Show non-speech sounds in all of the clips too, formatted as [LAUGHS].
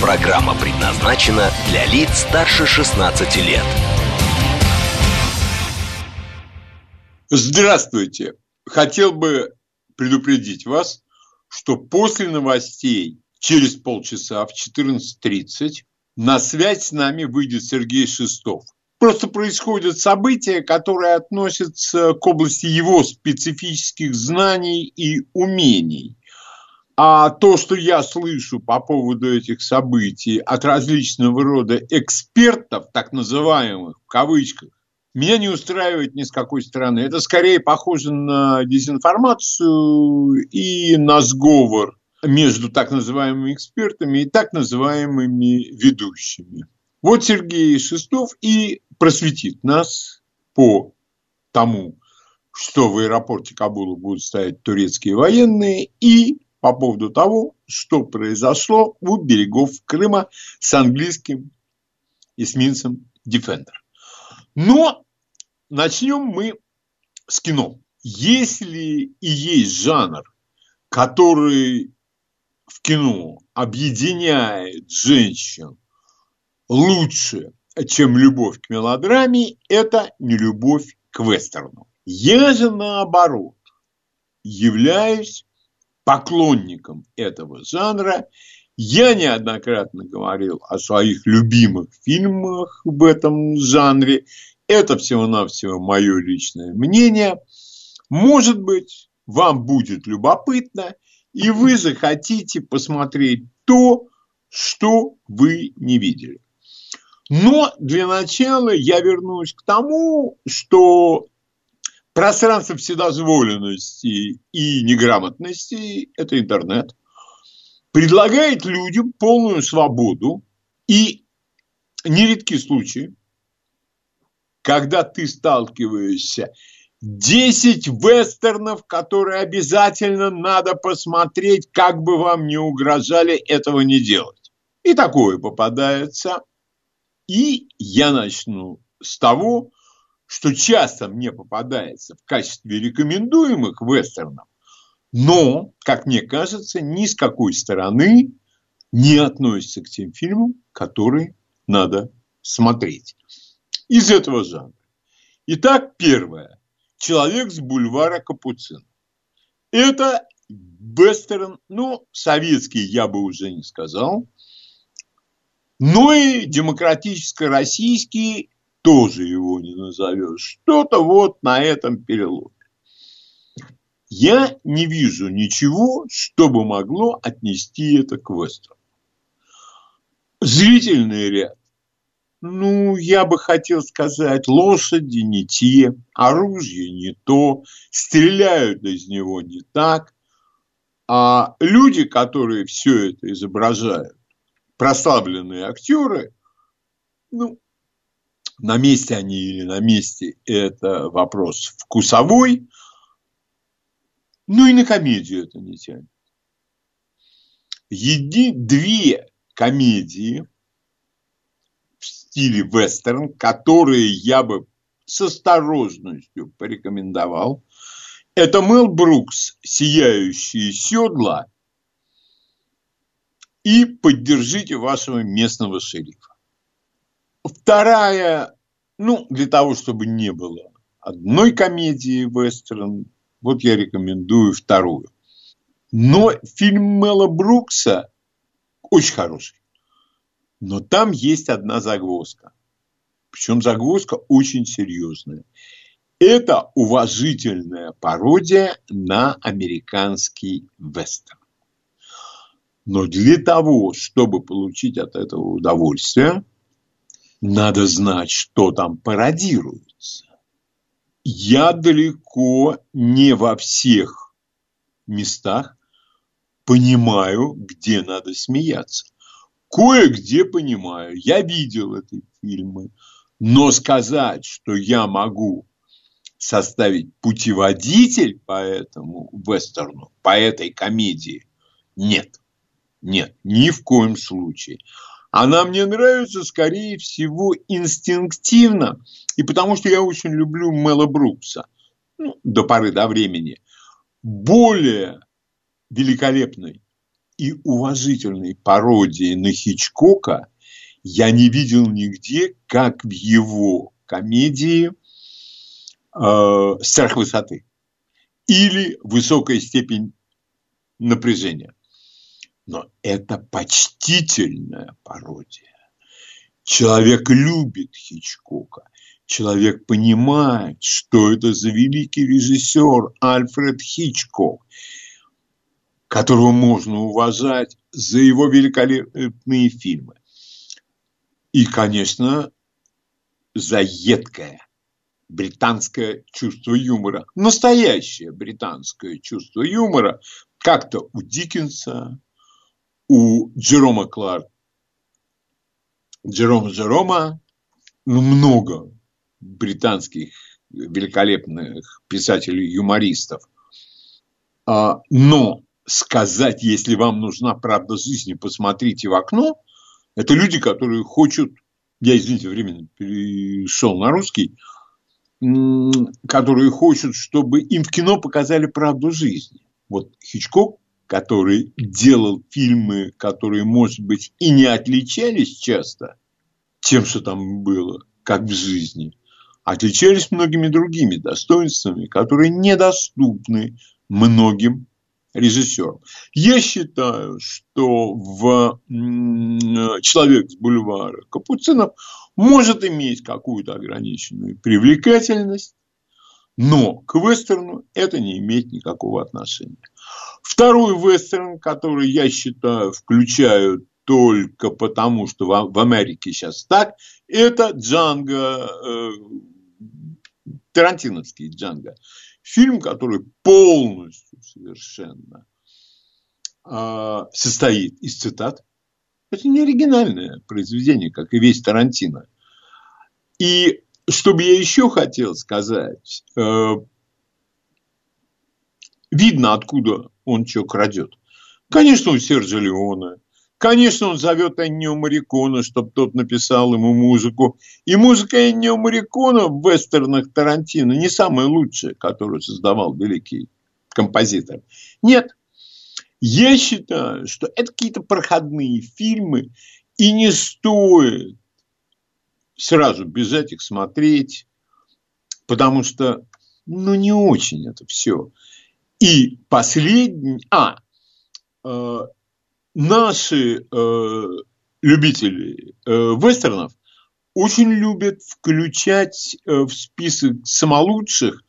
Программа предназначена для лиц старше 16 лет. Здравствуйте! Хотел бы предупредить вас, что после новостей через полчаса в 14.30 на связь с нами выйдет Сергей Шестов. Просто происходят события, которые относятся к области его специфических знаний и умений. А то, что я слышу по поводу этих событий от различного рода экспертов, так называемых, в кавычках, меня не устраивает ни с какой стороны. Это скорее похоже на дезинформацию и на сговор между так называемыми экспертами и так называемыми ведущими. Вот Сергей Шестов и просветит нас по тому, что в аэропорте Кабула будут стоять турецкие военные, и по поводу того, что произошло у берегов Крыма с английским эсминцем Defender. Но начнем мы с кино. Если и есть жанр, который в кино объединяет женщин лучше, чем любовь к мелодраме, это не любовь к вестерну. Я же наоборот являюсь поклонником этого жанра. Я неоднократно говорил о своих любимых фильмах в этом жанре. Это всего-навсего мое личное мнение. Может быть, вам будет любопытно, и вы захотите посмотреть то, что вы не видели. Но для начала я вернусь к тому, что пространство вседозволенности и неграмотности – это интернет – предлагает людям полную свободу и нередки случаи, когда ты сталкиваешься 10 вестернов, которые обязательно надо посмотреть, как бы вам не угрожали этого не делать. И такое попадается. И я начну с того, что часто мне попадается в качестве рекомендуемых вестернов, но, как мне кажется, ни с какой стороны не относится к тем фильмам, которые надо смотреть из этого жанра. Итак, первое. Человек с бульвара Капуцин. Это вестерн, ну, советский я бы уже не сказал, но и демократическо-российский тоже его не назовешь. Что-то вот на этом переломе. Я не вижу ничего, что бы могло отнести это к вестерну. Зрительный ряд ну, я бы хотел сказать, лошади не те, оружие не то, стреляют из него не так. А люди, которые все это изображают, прославленные актеры, ну, на месте они или на месте, это вопрос вкусовой, ну и на комедию это не тянет. Еди две комедии – стиле вестерн, которые я бы с осторожностью порекомендовал. Это Мэл Брукс «Сияющие седла» и «Поддержите вашего местного шерифа». Вторая, ну, для того, чтобы не было одной комедии вестерн, вот я рекомендую вторую. Но фильм Мэла Брукса очень хороший. Но там есть одна загвоздка. Причем загвоздка очень серьезная. Это уважительная пародия на американский вестерн. Но для того, чтобы получить от этого удовольствие, надо знать, что там пародируется. Я далеко не во всех местах понимаю, где надо смеяться. кое-где понимаю. Я видел эти фильмы. Но сказать, что я могу составить путеводитель по этому вестерну, по этой комедии, нет. Нет, ни в коем случае. Она мне нравится, скорее всего, инстинктивно. И потому что я очень люблю Мэла Брукса. Ну, до поры до времени. Более великолепной и уважительной пародии на Хичкока я не видел нигде, как в его комедии э, «Страх высоты» или «Высокая степень напряжения». Но это почтительная пародия. Человек любит Хичкока. Человек понимает, что это за великий режиссер Альфред Хичкок, которого можно уважать за его великолепные фильмы. И, конечно, за едкое британское чувство юмора. Настоящее британское чувство юмора. Как-то у Диккенса, у Джерома Кларк, Джерома Джерома, ну, много британских великолепных писателей-юмористов. А, но сказать, если вам нужна правда жизни, посмотрите в окно, это люди, которые хотят, я, извините, временно перешел на русский, которые хотят, чтобы им в кино показали правду жизни. Вот Хичкок который делал фильмы, которые, может быть, и не отличались часто тем, что там было, как в жизни, отличались многими другими достоинствами, которые недоступны многим режиссерам. Я считаю, что в «Человек с бульвара» Капуцинов может иметь какую-то ограниченную привлекательность, но к вестерну это не имеет никакого отношения. Второй вестерн, который я считаю включаю только потому, что в Америке сейчас так, это Джанго, э, Тарантиновский Джанго. Фильм, который полностью совершенно э, состоит из цитат. Это не оригинальное произведение, как и весь Тарантино. И что бы я еще хотел сказать, э, видно, откуда он что крадет. Конечно, у Серджа Леона. Конечно, он зовет Эннио Марикона, чтобы тот написал ему музыку. И музыка Эннио Марикона в вестернах Тарантино не самая лучшая, которую создавал великий композитор. Нет. Я считаю, что это какие-то проходные фильмы, и не стоит сразу бежать их смотреть, потому что, ну, не очень это все. И последний, а, э, наши э, любители э, вестернов очень любят включать э, в список самолучших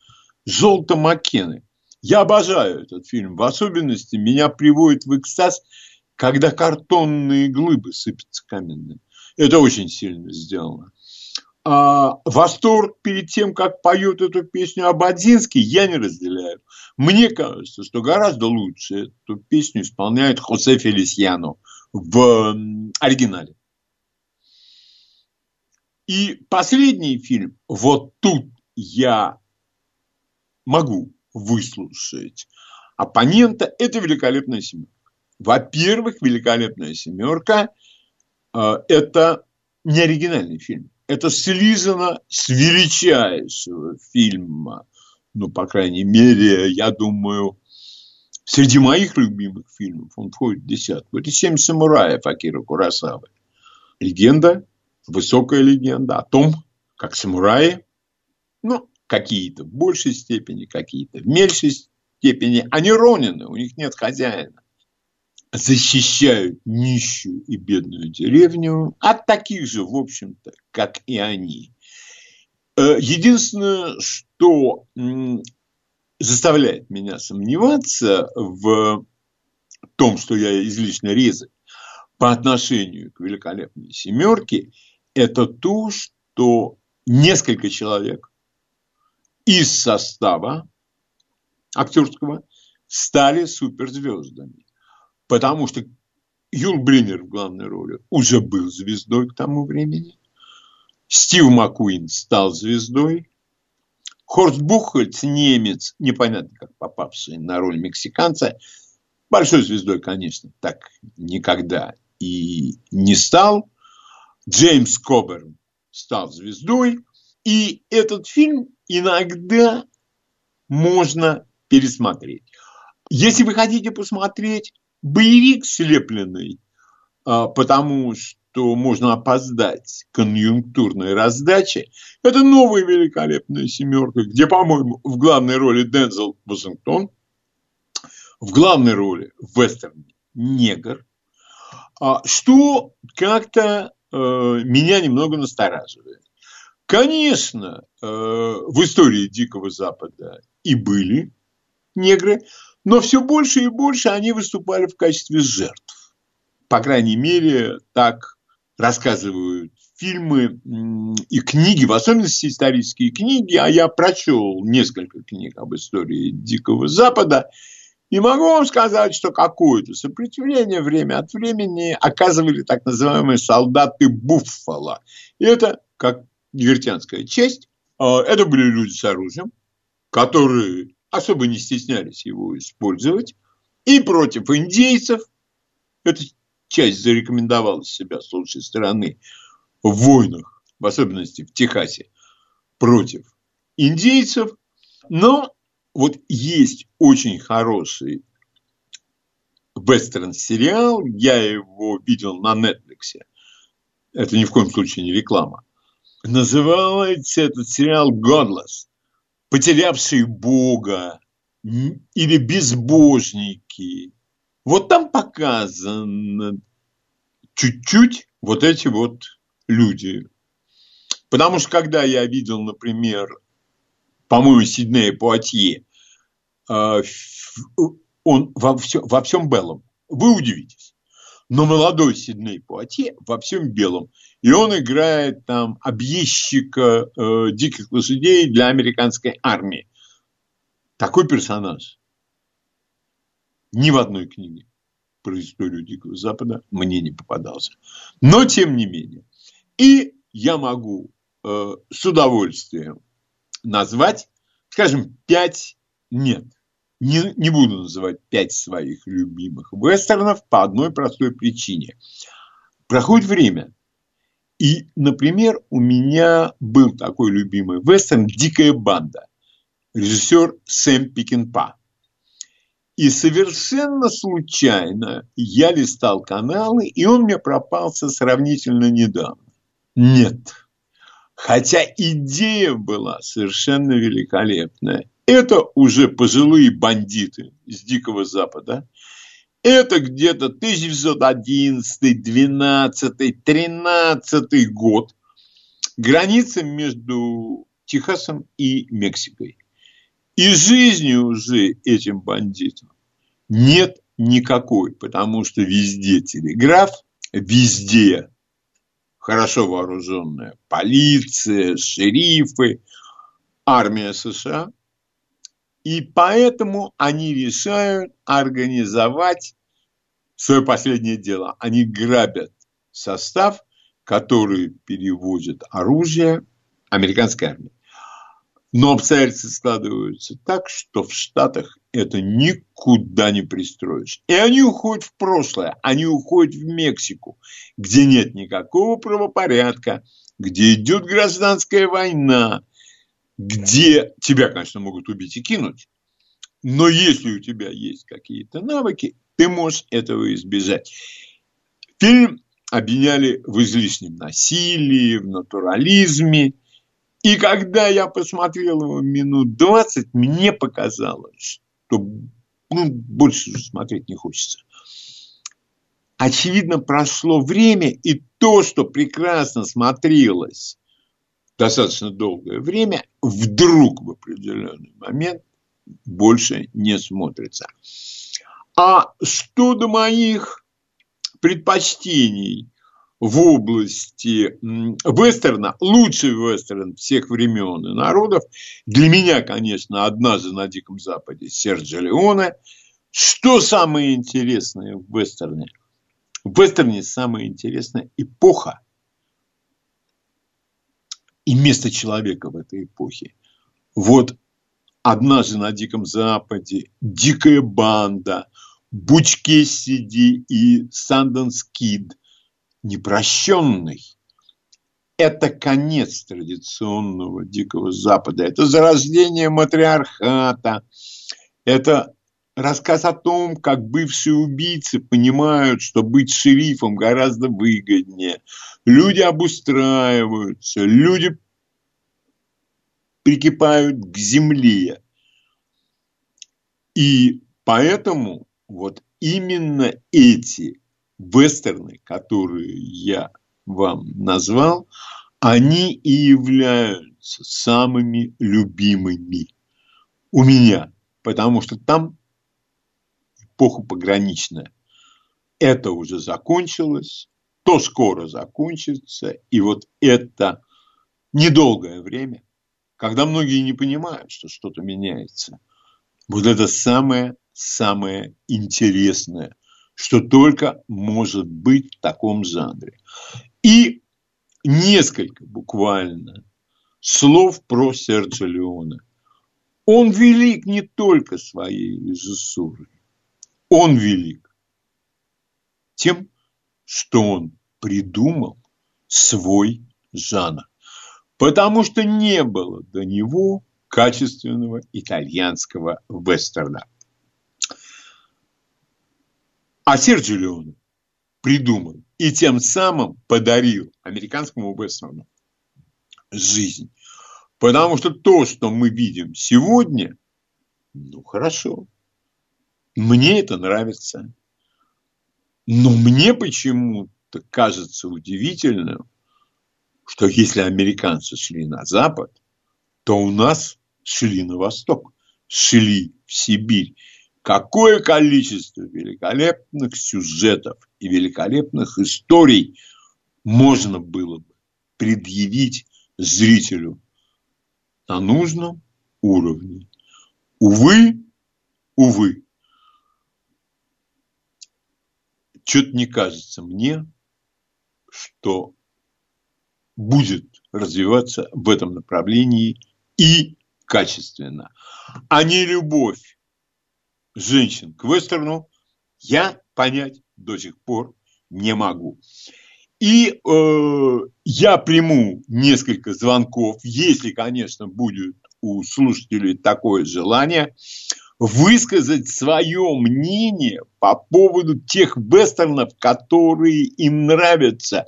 «Золото Маккены». Я обожаю этот фильм. В особенности меня приводит в экстаз, когда картонные глыбы сыпятся каменные. Это очень сильно сделано восторг перед тем, как поет эту песню Абадзинский, я не разделяю. Мне кажется, что гораздо лучше эту песню исполняет Хосе Фелисьяно в оригинале. И последний фильм, вот тут я могу выслушать оппонента, это «Великолепная семерка». Во-первых, «Великолепная семерка» э, – это не оригинальный фильм это слизано с величайшего фильма. Ну, по крайней мере, я думаю, среди моих любимых фильмов он входит в десятку. Это «Семь самураев» Акира Курасавы. Легенда, высокая легенда о том, как самураи, ну, какие-то в большей степени, какие-то в меньшей степени, они ронины, у них нет хозяина защищают нищую и бедную деревню от таких же, в общем-то, как и они. Э, единственное, что заставляет меня сомневаться в том, что я излишне резок по отношению к великолепной семерке, это то, что несколько человек из состава актерского стали суперзвездами. Потому что Юл Бринер в главной роли уже был звездой к тому времени. Стив Маккуин стал звездой. Хорст Бухольц, немец, непонятно как попавший на роль мексиканца, большой звездой, конечно, так никогда и не стал. Джеймс Коберн стал звездой. И этот фильм иногда можно пересмотреть. Если вы хотите посмотреть боевик слепленный, а, потому что можно опоздать конъюнктурной раздаче, это новая великолепная семерка, где, по-моему, в главной роли Дензел Вашингтон, в главной роли в вестерне негр, а, что как-то э, меня немного настораживает. Конечно, э, в истории Дикого Запада и были негры, но все больше и больше они выступали в качестве жертв. По крайней мере, так рассказывают фильмы и книги, в особенности исторические книги, а я прочел несколько книг об истории Дикого Запада, и могу вам сказать, что какое-то сопротивление время от времени оказывали так называемые солдаты Буффало. И это, как негритянская честь, а, это были люди с оружием, которые особо не стеснялись его использовать. И против индейцев, эта часть зарекомендовала себя с лучшей стороны в войнах, в особенности в Техасе, против индейцев. Но вот есть очень хороший вестерн-сериал, я его видел на Netflix. Это ни в коем случае не реклама. Называется этот сериал «Godless» потерявшие Бога или безбожники. Вот там показано чуть-чуть вот эти вот люди. Потому что когда я видел, например, по-моему, Сиднея Пуатье, а, он во, все, во всем белом, вы удивитесь. Но молодой Сидней Пуатье во всем белом. И он играет там объездчика э, диких лошадей для американской армии. Такой персонаж ни в одной книге про историю Дикого Запада мне не попадался. Но тем не менее. И я могу э, с удовольствием назвать, скажем, пять, нет, не, не буду называть пять своих любимых вестернов по одной простой причине. Проходит время, и, например, у меня был такой любимый вестерн «Дикая банда», режиссер Сэм Пикинпа. И совершенно случайно я листал каналы, и он мне пропался сравнительно недавно. Нет. Хотя идея была совершенно великолепная. Это уже пожилые бандиты из Дикого Запада – это где-то 1911, 12, 13 год. Граница между Техасом и Мексикой. И жизни уже этим бандитам нет никакой, потому что везде телеграф, везде хорошо вооруженная полиция, шерифы, армия США – и поэтому они решают организовать свое последнее дело. Они грабят состав, который перевозит оружие американской армии. Но обстоятельства складываются так, что в Штатах это никуда не пристроишь. И они уходят в прошлое, они уходят в Мексику, где нет никакого правопорядка, где идет гражданская война, где тебя, конечно, могут убить и кинуть, но если у тебя есть какие-то навыки, ты можешь этого избежать. Фильм обвиняли в излишнем насилии, в натурализме. И когда я посмотрел его минут 20, мне показалось, что ну, больше смотреть не хочется. Очевидно, прошло время, и то, что прекрасно смотрелось достаточно долгое время, вдруг в определенный момент больше не смотрится. А что моих предпочтений в области вестерна, лучший вестерн всех времен и народов, для меня, конечно, «Однажды на Диком Западе» Серджи Леоне. Что самое интересное в вестерне? В вестерне самая интересная эпоха и место человека в этой эпохе. Вот однажды на Диком Западе, Дикая банда, Буч Кессиди и Санденс Кид, непрощенный. Это конец традиционного Дикого Запада. Это зарождение матриархата. Это рассказ о том, как бывшие убийцы понимают, что быть шерифом гораздо выгоднее. Люди обустраиваются, люди прикипают к земле. И поэтому вот именно эти вестерны, которые я вам назвал, они и являются самыми любимыми у меня, потому что там эпоха пограничная. Это уже закончилось, то скоро закончится, и вот это недолгое время, когда многие не понимают, что что-то меняется, вот это самое-самое интересное, что только может быть в таком жанре. И несколько буквально слов про Серджо Леона. Он велик не только своей режиссурой, он велик тем, что он придумал свой жанр. Потому что не было до него качественного итальянского вестерна. А Серджио Леоне придумал и тем самым подарил американскому вестерну жизнь. Потому что то, что мы видим сегодня, ну хорошо, мне это нравится. Но мне почему-то кажется удивительным, что если американцы шли на запад, то у нас шли на восток, шли в Сибирь. Какое количество великолепных сюжетов и великолепных историй можно было бы предъявить зрителю на нужном уровне. Увы, увы, что-то не кажется мне, что будет развиваться в этом направлении и качественно. А не любовь женщин к вестерну я понять до сих пор не могу. И э, я приму несколько звонков, если, конечно, будет у слушателей такое желание высказать свое мнение по поводу тех вестернов, которые им нравятся.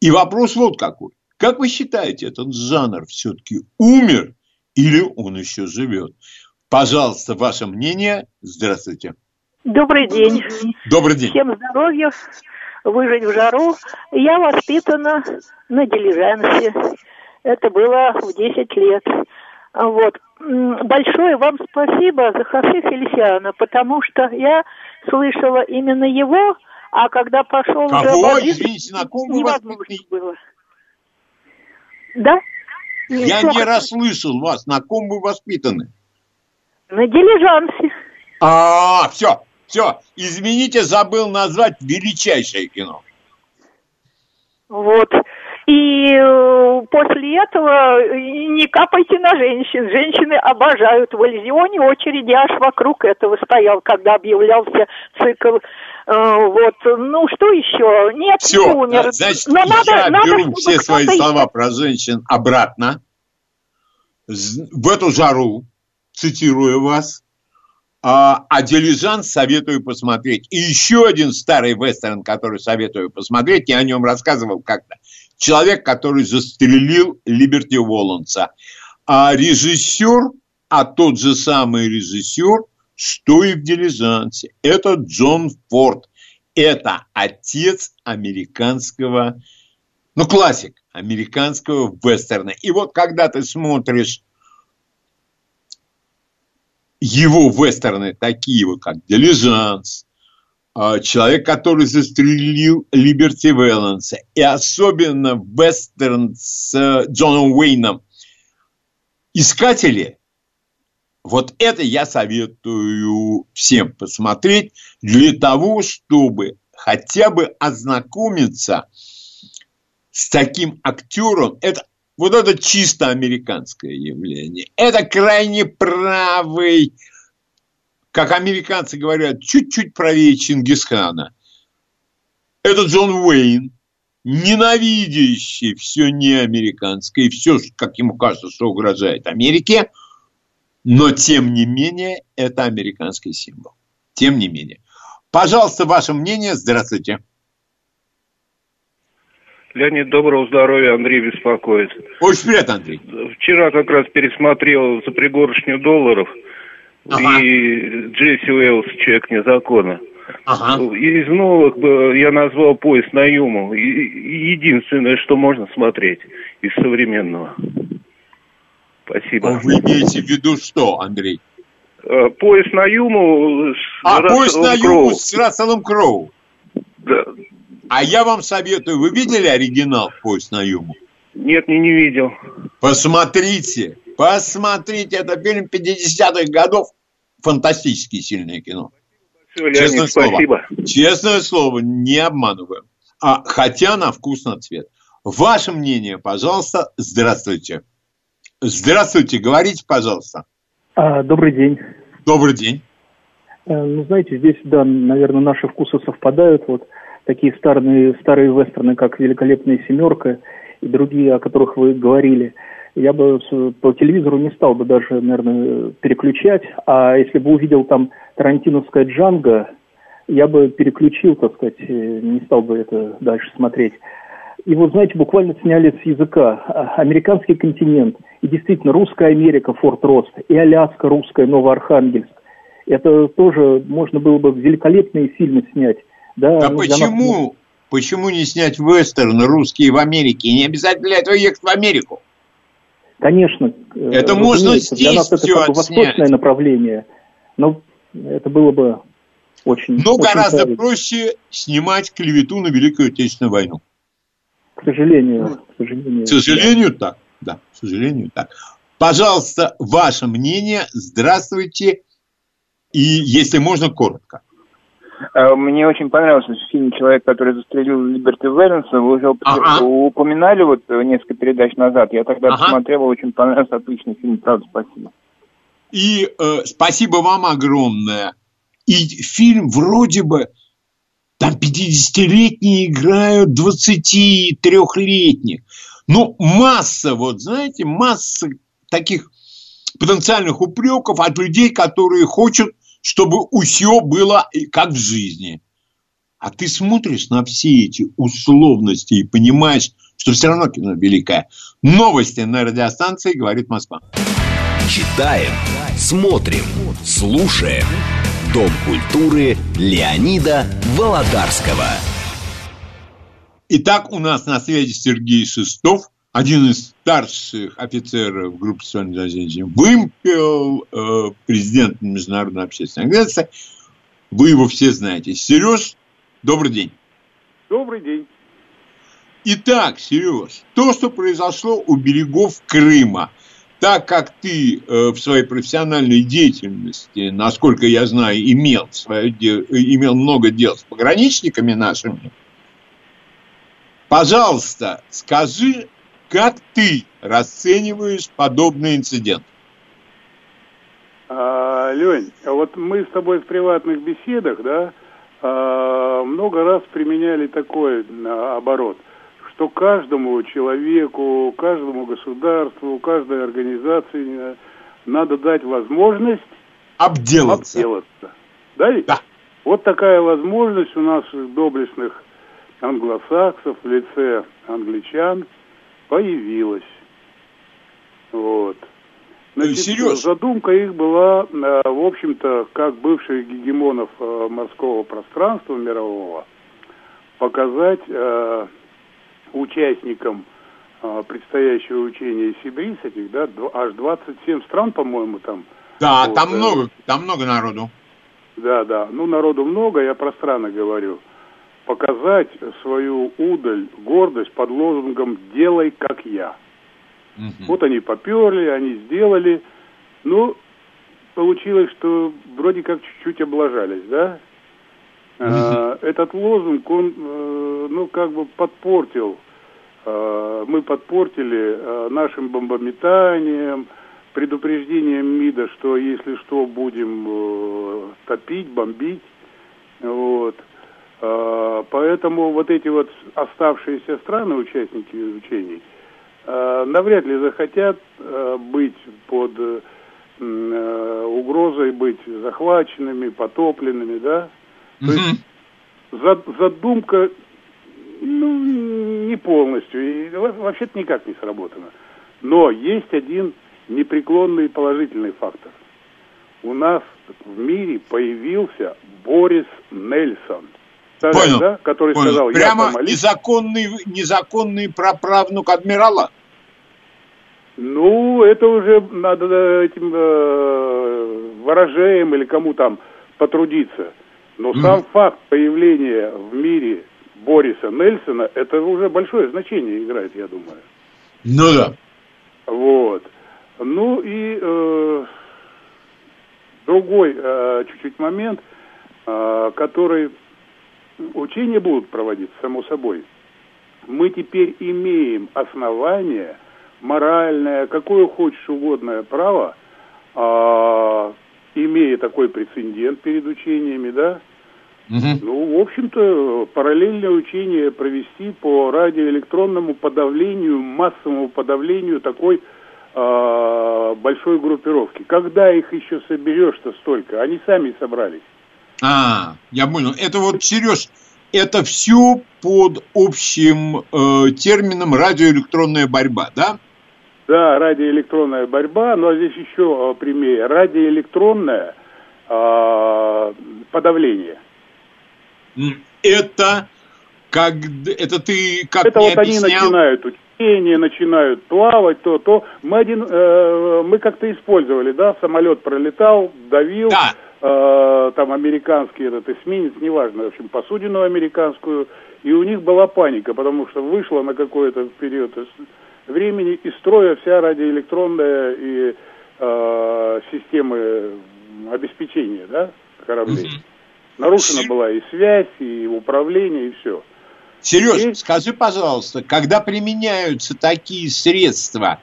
И вопрос вот какой. Как вы считаете, этот жанр все-таки умер или он еще живет? Пожалуйста, ваше мнение. Здравствуйте. Добрый день. Добрый день. Всем здоровья, выжить в жару. Я воспитана на дилижансе. Это было в 10 лет. Вот. Большое вам спасибо за Хосе Фелисиана, потому что я слышала именно его, а когда пошел Кого? Уже Извините, на ком вы было. Да? Я Плохо. не расслышал вас. На ком вы воспитаны? На дилижансе. А, все, все. Извините, забыл назвать величайшее кино. Вот. И э, после этого не капайте на женщин. Женщины обожают. В Эльзионе очереди аж вокруг этого стоял, когда объявлялся цикл. Э, вот. Ну, что еще? Нет, Все, не умер. Значит, Но я надо, беру надо, все свои слова про женщин обратно. В эту жару, цитирую вас, а, а «Дилижанс» советую посмотреть. И еще один старый вестерн, который советую посмотреть, я о нем рассказывал как-то. Человек, который застрелил Либерти Воланса. А режиссер, а тот же самый режиссер, что и в «Дилижансе», это Джон Форд. Это отец американского, ну, классик американского вестерна. И вот когда ты смотришь его вестерны, такие вот, как «Дилижанс», человек, который застрелил Либерти Вэланса, и особенно вестерн с Джоном Уэйном «Искатели», вот это я советую всем посмотреть для того, чтобы хотя бы ознакомиться с таким актером. Это, вот это чисто американское явление. Это крайне правый, как американцы говорят, чуть-чуть правее Чингисхана. Это Джон Уэйн, ненавидящий все неамериканское и все, как ему кажется, что угрожает Америке, но тем не менее это американский символ. Тем не менее. Пожалуйста, ваше мнение. Здравствуйте. Леонид, доброго здоровья, Андрей беспокоит. Очень приятно, Андрей. Вчера как раз пересмотрел за пригоршню долларов ага. и Джесси Уэллс «Человек не закона». Ага. Из новых я назвал «Поезд на Юму». Единственное, что можно смотреть из современного. Спасибо. Вы имеете в виду что, Андрей? Э, поезд на Юму с А, поезд на Юму с Расселом Кроу. Да. А я вам советую, вы видели оригинал «Поезд на Юму»? Нет, не, не видел. Посмотрите, посмотрите, это фильм 50-х годов, фантастически сильное кино. Все, Честное слово. Спасибо. Честное слово, не обманываю. А, хотя на вкус на цвет. Ваше мнение, пожалуйста. Здравствуйте. Здравствуйте, говорите, пожалуйста. А, добрый день. Добрый день. А, ну, знаете, здесь, да, наверное, наши вкусы совпадают. Вот такие старые, старые вестерны, как «Великолепная семерка» и другие, о которых вы говорили. Я бы по телевизору не стал бы даже, наверное, переключать. А если бы увидел там тарантиновская «Джанго», я бы переключил, так сказать, не стал бы это дальше смотреть. И вот, знаете, буквально сняли с языка а, американский континент. И действительно, русская Америка, Форт Рост, и Аляска русская, Новоархангельск. Это тоже можно было бы великолепные фильмы снять. Да, а ну, почему, нас... почему не снять вестерн русские в Америке? Не обязательно для этого ехать в Америку. Конечно. Э, это можно здесь Для нас это как бы восточное направление. Но это было бы очень... Но очень гораздо правильно. проще снимать клевету на Великую Отечественную войну. К сожалению. К сожалению, к сожалению так. Да, к сожалению так. Пожалуйста, ваше мнение. Здравствуйте. И, если можно, коротко. Э, мне очень понравился фильм «Человек, который застрелил Либерти Вэлленса». Вы уже ага. упоминали вот несколько передач назад. Я тогда ага. посмотрел, очень понравился. Отличный фильм, правда, спасибо. И э, спасибо вам огромное. И фильм вроде бы там 50-летние играют 23-летних. Ну, масса, вот знаете, масса таких потенциальных упреков от людей, которые хотят, чтобы все было как в жизни. А ты смотришь на все эти условности и понимаешь, что все равно кино великое. Новости на радиостанции «Говорит Москва». Читаем, смотрим, слушаем. Дом культуры Леонида Володарского. Итак, у нас на связи Сергей Шестов, один из старших офицеров группы «Солнечный Вымпел», э, президент Международной общественной организации. Вы его все знаете. Сереж, добрый день. Добрый день. Итак, Сереж, то, что произошло у берегов Крыма – так как ты э, в своей профессиональной деятельности, насколько я знаю, имел, свое, имел много дел с пограничниками нашими, пожалуйста, скажи, как ты расцениваешь подобный инцидент? А, Лень, вот мы с тобой в приватных беседах, да, а, много раз применяли такой а, оборот – что каждому человеку, каждому государству, каждой организации надо дать возможность обделаться. обделаться. Да? да. Вот такая возможность у наших доблестных англосаксов в лице англичан появилась. Вот. Значит, Серьез? задумка их была, э, в общем-то, как бывших гегемонов э, морского пространства мирового, показать э, участникам предстоящего учения Сибирис этих, да, аж 27 стран, по-моему, там. Да, вот, там много, там много народу. Да, да, ну народу много, я про страны говорю. Показать свою удаль, гордость под лозунгом «делай, как я». Угу. Вот они поперли, они сделали. Ну, получилось, что вроде как чуть-чуть облажались, да? Э, этот лозунг, он, э, ну, как бы подпортил, э, мы подпортили нашим бомбометанием, предупреждением МИДа, что если что, будем топить, бомбить. Вот. Поэтому вот эти вот оставшиеся страны, участники учений, навряд ли захотят быть под угрозой быть захваченными, потопленными, да? То есть задумка ну, не полностью, и вообще-то никак не сработана. Но есть один непреклонный положительный фактор. У нас в мире появился Борис Нельсон. Понял, да? который понял. сказал, Прямо я незаконный, незаконный праправнук адмирала? Ну, это уже надо этим э, ворожеем или кому там потрудиться. Но сам факт появления в мире Бориса Нельсона, это уже большое значение играет, я думаю. Ну да. Вот. Ну и э, другой э, чуть-чуть момент, э, который учения будут проводиться, само собой. Мы теперь имеем основание, моральное, какое хочешь угодное право, э, имея такой прецедент перед учениями, да, Угу. Ну, в общем-то, параллельное учение провести по радиоэлектронному подавлению, массовому подавлению такой э, большой группировки. Когда их еще соберешь-то столько? Они сами собрались. А, я понял. Это вот, Сереж, это все под общим э, термином радиоэлектронная борьба, да? Да, радиоэлектронная борьба, но здесь еще э, прямее. Радиоэлектронное э, подавление это как это ты как это вот объяснял? они начинают учение, начинают плавать, то, то мы один э, мы как-то использовали, да, самолет пролетал, давил, да. Э, там американский этот эсминец, неважно, в общем, посудину американскую, и у них была паника, потому что вышла на какой-то период времени из строя вся радиоэлектронная и э, системы обеспечения, да, кораблей. Угу. Нарушена была и связь, и управление, и все. Сереж, и... скажи, пожалуйста, когда применяются такие средства,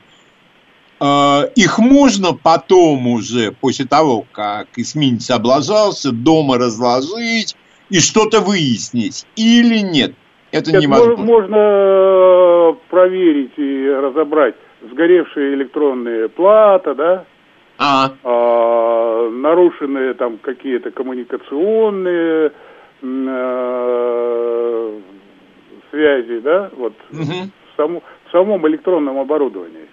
их можно потом уже, после того, как эсминец облажался, дома разложить и что-то выяснить или нет? Это нет, невозможно. Можно э, проверить и разобрать сгоревшие электронные платы, да, а. А, нарушенные там какие-то коммуникационные э, связи, да, вот угу. в, само, в самом электронном оборудовании.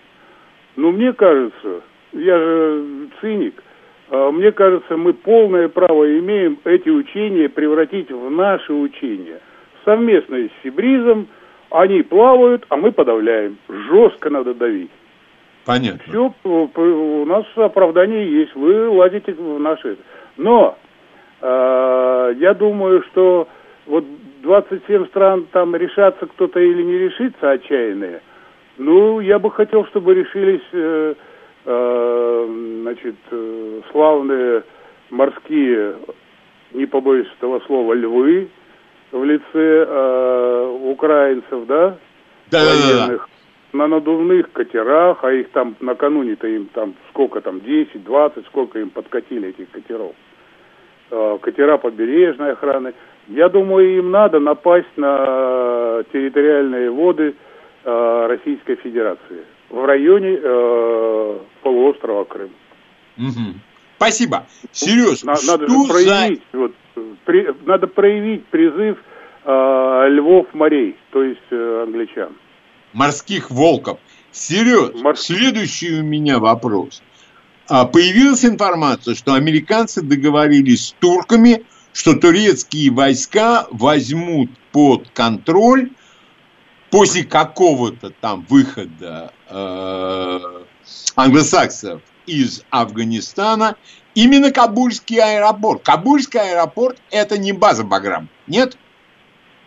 Но мне кажется, я же циник, а мне кажется, мы полное право имеем эти учения превратить в наши учения. Совместно с Сибризом они плавают, а мы подавляем. Жестко надо давить. Понятно. Все, у нас оправдание есть, вы ладите в наши. Но э, я думаю, что вот 27 стран там решаться кто-то или не решится отчаянные. Ну, я бы хотел, чтобы решились, э, э, значит, э, славные морские, не побоюсь этого слова, львы в лице э, украинцев, да, да, военных. Да, да на надувных катерах, а их там накануне-то им там сколько там, 10, 20, сколько им подкатили этих катеров. Э, катера побережной охраны. Я думаю, им надо напасть на территориальные воды э, Российской Федерации в районе э, полуострова Крым. Угу. Спасибо. Сереж, надо, надо же проявить, за... вот, при, надо проявить призыв э, львов морей, то есть э, англичан морских волков. Сереж, Мор... следующий у меня вопрос. А появилась информация, что американцы договорились с турками, что турецкие войска возьмут под контроль после какого-то там выхода э, англосаксов из Афганистана именно Кабульский аэропорт. Кабульский аэропорт это не база Баграм, нет?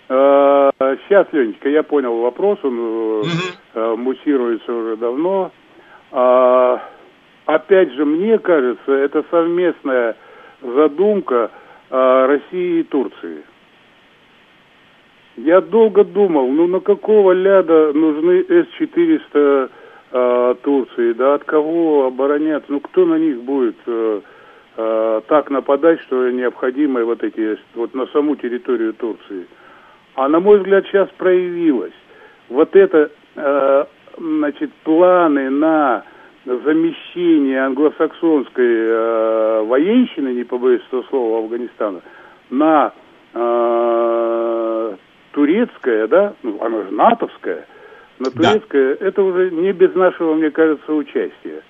Сейчас, Ленечка, я понял вопрос, он угу. муссируется уже давно. А, опять же, мне кажется, это совместная задумка России и Турции. Я долго думал, ну на какого ляда нужны С-400 э, Турции, да, от кого обороняться, ну кто на них будет э, э, так нападать, что необходимо вот эти, вот на саму территорию Турции. А на мой взгляд сейчас проявилось вот это, э, значит, планы на замещение англосаксонской э, военщины, не побоюсь этого слова, Афганистана, на э, турецкое, да, ну, она же натовская, на турецкое, да. это уже не без нашего, мне кажется, участия.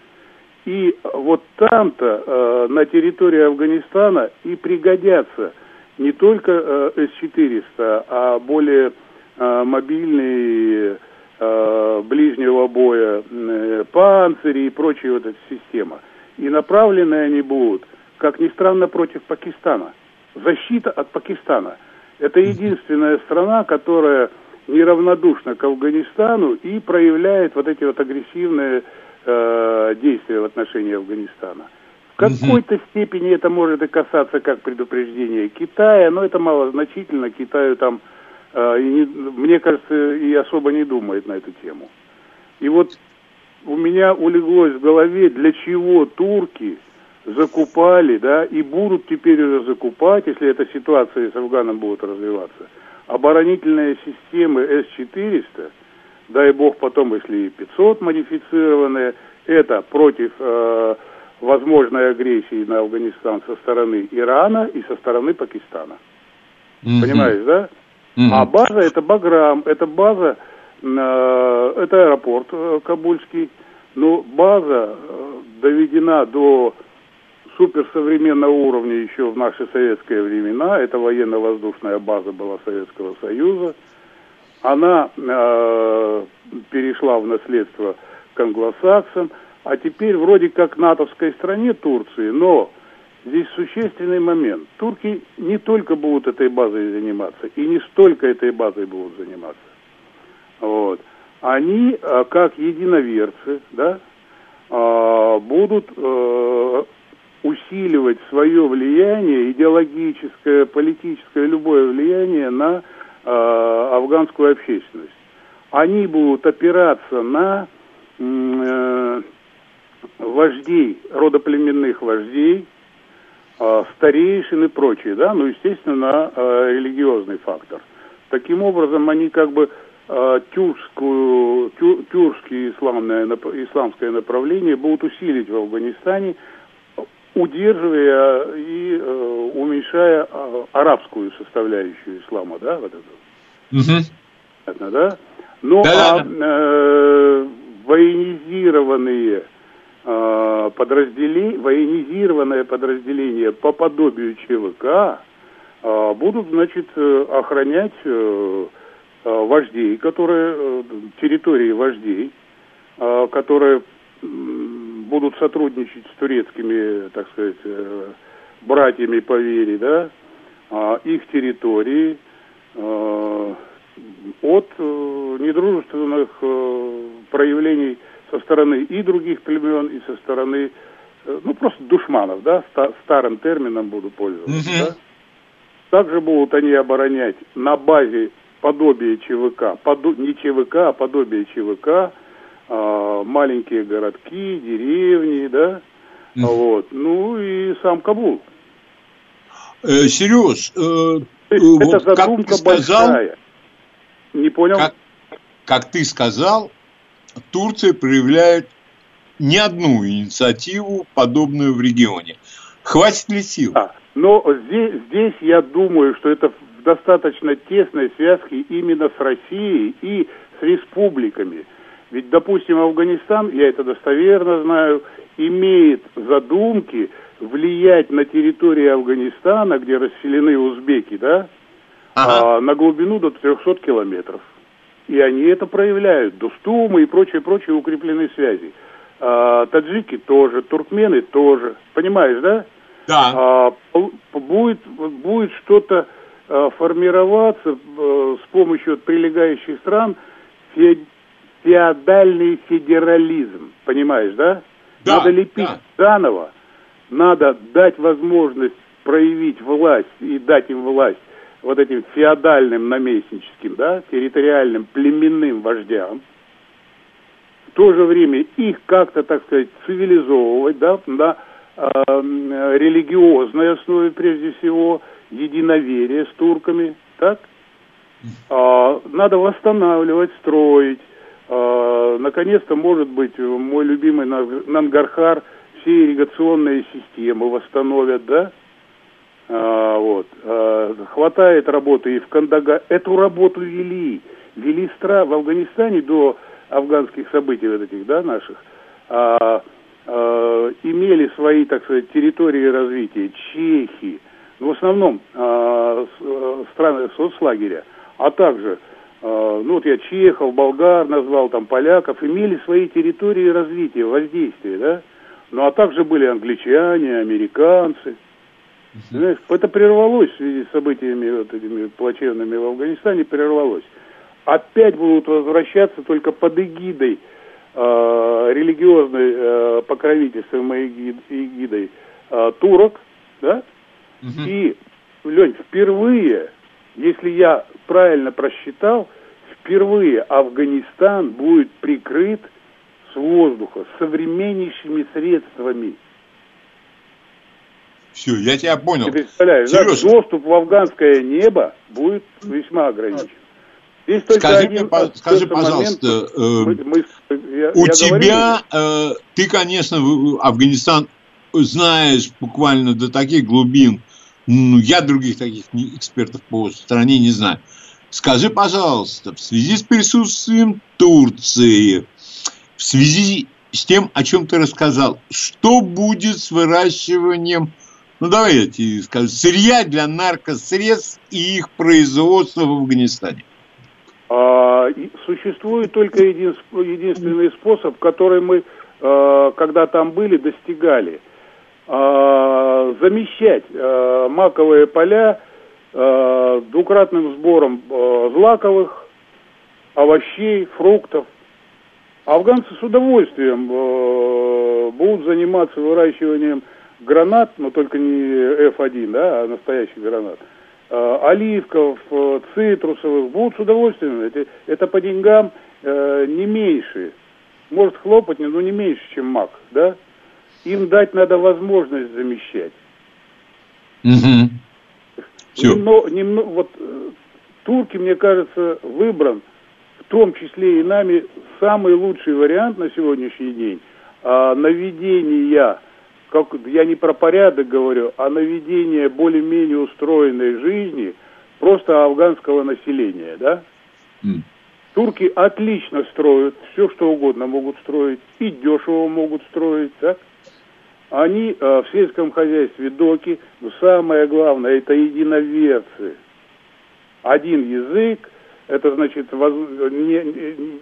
И вот там-то, э, на территории Афганистана, и пригодятся не только э, С-400, а более э, мобильные э, ближнего боя э, панцири и прочая вот эта система. И направлены они будут, как ни странно, против Пакистана. Защита от Пакистана. Это единственная страна, которая неравнодушна к Афганистану и проявляет вот эти вот агрессивные э, действия в отношении Афганистана. В какой-то степени это может и касаться как предупреждения Китая, но это малозначительно. Китаю там, э, и не, мне кажется, и особо не думает на эту тему. И вот у меня улеглось в голове, для чего турки закупали, да, и будут теперь уже закупать, если эта ситуация с Афганом будет развиваться, оборонительные системы С-400, дай бог потом, если и 500 модифицированные, это против э, возможной агрессии на Афганистан со стороны Ирана и со стороны Пакистана. Mm-hmm. Понимаешь, да? Mm-hmm. А база это Баграм, это база, э, это аэропорт э, Кабульский, но база э, доведена до суперсовременного уровня еще в наши советские времена. Это военно-воздушная база была Советского Союза. Она э, перешла в наследство к англосаксам, а теперь вроде как натовской стране Турции, но здесь существенный момент. Турки не только будут этой базой заниматься, и не столько этой базой будут заниматься. Вот. Они, э, как единоверцы, да, э, будут э, усиливать свое влияние, идеологическое, политическое, любое влияние на э, афганскую общественность. Они будут опираться на э, вождей, родоплеменных вождей, э, старейшин и прочее, да, ну, естественно, на э, религиозный фактор. Таким образом, они как бы э, тюркскую, тюр, тюркское исламное, исламское направление будут усилить в Афганистане, удерживая и э, уменьшая э, арабскую составляющую ислама, да, вот это. Угу. Понятно, да? Ну, да, а Э, военизированные э, подразделения, военизированное подразделение по подобию ЧВК э, будут, значит, э, охранять э, э, вождей, которые, э, территории вождей, э, которые будут сотрудничать с турецкими, так сказать, э, братьями по вере, да, а, их территории э, от э, недружественных проявлений со стороны и других племен, и со стороны, ну, просто душманов, да, старым термином буду пользоваться, mm-hmm. да. Также будут они оборонять на базе подобия ЧВК, подо, не ЧВК, а подобие ЧВК, а, маленькие городки, деревни, да, mm. вот, ну и сам Кабул. Э, Сереж, э, это задумка как ты сказал, большая. Не понял? Как, как ты сказал, Турция проявляет не одну инициативу, подобную в регионе. Хватит ли сил? А, но здесь, здесь я думаю, что это в достаточно тесной связке именно с Россией и с республиками. Ведь, допустим, Афганистан, я это достоверно знаю, имеет задумки влиять на территорию Афганистана, где расселены узбеки, да, ага. а, на глубину до 300 километров. И они это проявляют. Дустумы и прочие-прочие укрепленные связи. А, таджики тоже, туркмены тоже. Понимаешь, да? Да. А, будет, будет что-то а, формироваться а, с помощью прилегающих стран феодальный федерализм, понимаешь, да? да надо лепить да. заново, надо дать возможность проявить власть и дать им власть вот этим феодальным наместническим, да, территориальным племенным вождям, в то же время их как-то, так сказать, цивилизовывать, да, на э, религиозной основе прежде всего, единоверие с турками, так? А, надо восстанавливать, строить. А, наконец-то, может быть, мой любимый Нангархар все ирригационные системы восстановят, да? А, вот. А, хватает работы и в Кандага. Эту работу вели. Вели стра в Афганистане до афганских событий вот этих, да, наших. А, а, имели свои, так сказать, территории развития. Чехи. Ну, в основном а, с, страны соцлагеря. А также, ну вот я чехов, болгар назвал, там поляков. Имели свои территории развития, воздействия, да. Ну, а также были англичане, американцы – знаешь, это прервалось в связи с событиями вот этими плачевными в Афганистане, прервалось. Опять будут возвращаться только под эгидой, э, религиозной э, покровительством и эгидой э, турок, да? Угу. И, Лень, впервые, если я правильно просчитал, впервые Афганистан будет прикрыт с воздуха современнейшими средствами – все, я тебя понял. Ты представляешь, да, доступ в афганское небо будет весьма ограничен. Здесь скажи, один, мне, скажи пожалуйста, момент, э, мы, я, у я тебя, э, ты, конечно, Афганистан знаешь буквально до таких глубин, ну, я других таких экспертов по стране не знаю. Скажи, пожалуйста, в связи с присутствием Турции, в связи с тем, о чем ты рассказал, что будет с выращиванием ну давайте скажу, сырья для наркосредств и их производства в Афганистане? А, существует только един, единственный способ, который мы, а, когда там были, достигали. А, замещать а, маковые поля а, двукратным сбором злаковых, овощей, фруктов. Афганцы с удовольствием будут заниматься выращиванием гранат, но только не F1, да, а настоящий гранат, оливков, э, цитрусовых, будут с удовольствием. Это, это по деньгам э, не меньше. Может хлопать, но не меньше, чем мак, да? Им дать надо возможность замещать. Угу. Все. Немного, немного, вот э, турки, мне кажется, выбран, в том числе и нами, самый лучший вариант на сегодняшний день а, наведения как, я не про порядок говорю, а наведение более-менее устроенной жизни просто афганского населения, да? Mm. Турки отлично строят, все что угодно могут строить, и дешево могут строить, так? Они э, в сельском хозяйстве доки, но самое главное, это единоверцы. Один язык, это значит, воз... не,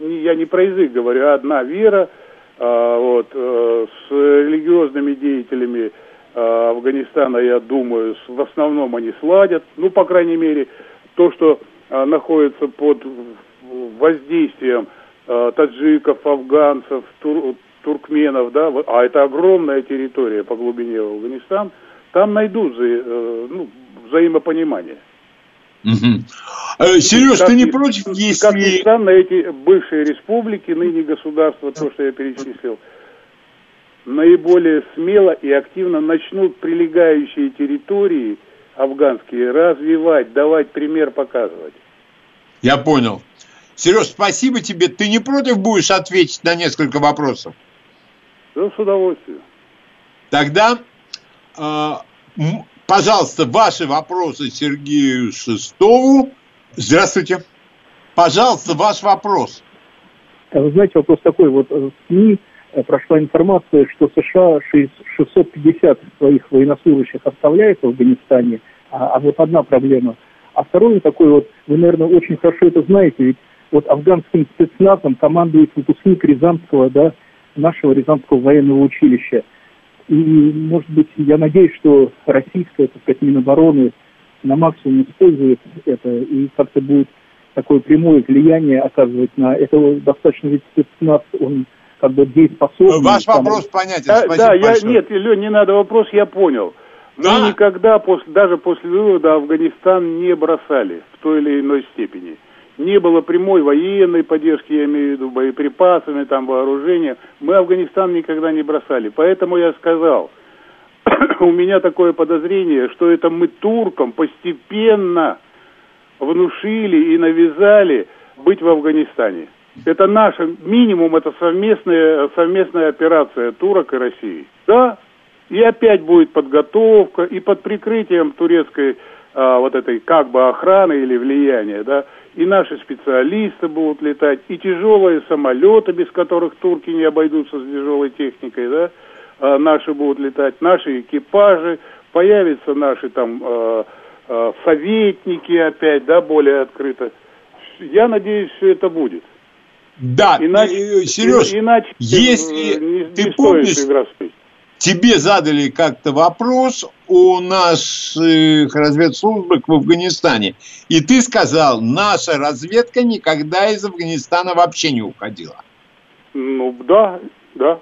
не, я не про язык говорю, а одна вера – а, вот, э, с религиозными деятелями а, Афганистана, я думаю, в основном они сладят. Ну, по крайней мере, то, что а, находится под воздействием таджиков, афганцев, тур, туркменов, да, а это огромная территория по глубине Афганистан, там найдут э, ну, взаимопонимание. Угу. Э, Сереж, ты не против, если... Как ни странно, эти бывшие республики, ныне государства, то, что я перечислил, наиболее смело и активно начнут прилегающие территории афганские развивать, давать пример, показывать. Я понял. Сереж, спасибо тебе. Ты не против будешь ответить на несколько вопросов? Да, с удовольствием. Тогда э, Пожалуйста, ваши вопросы Сергею Шестову. Здравствуйте. Пожалуйста, ваш вопрос. А вы знаете, вопрос такой. Вот в СМИ э, прошла информация, что США 650 своих военнослужащих оставляет в Афганистане, а, а вот одна проблема. А второй такой вот, вы, наверное, очень хорошо это знаете, ведь вот афганским спецназом командует выпускник Рязанского, да, нашего Рязанского военного училища – и, может быть, я надеюсь, что российская, так сказать, Минобороны на максимум использует это и как-то будет такое прямое влияние оказывать на это достаточно ведь спецназ, он как бы дееспособный. Ваш там... вопрос понятен, да, спасибо да, я, Нет, Лень, не надо вопрос, я понял. Да. Мы никогда, после, даже после вывода, Афганистан не бросали в той или иной степени. Не было прямой военной поддержки, я имею в виду, боеприпасами, там, вооружения. Мы Афганистан никогда не бросали. Поэтому я сказал, [COUGHS] у меня такое подозрение, что это мы туркам постепенно внушили и навязали быть в Афганистане. Это наша, минимум, это совместная, совместная операция турок и России. Да, и опять будет подготовка, и под прикрытием турецкой а, вот этой как бы охраны или влияния, да, и наши специалисты будут летать, и тяжелые самолеты, без которых турки не обойдутся с тяжелой техникой, да, а, наши будут летать, наши экипажи, появятся наши там а, а, советники опять, да, более открыто. Я надеюсь, все это будет. Да, иначе, э, Сереж, иначе если не, ты не помнишь, тебе задали как-то вопрос о наших разведслужбах в Афганистане, и ты сказал, наша разведка никогда из Афганистана вообще не уходила. Ну, да, да.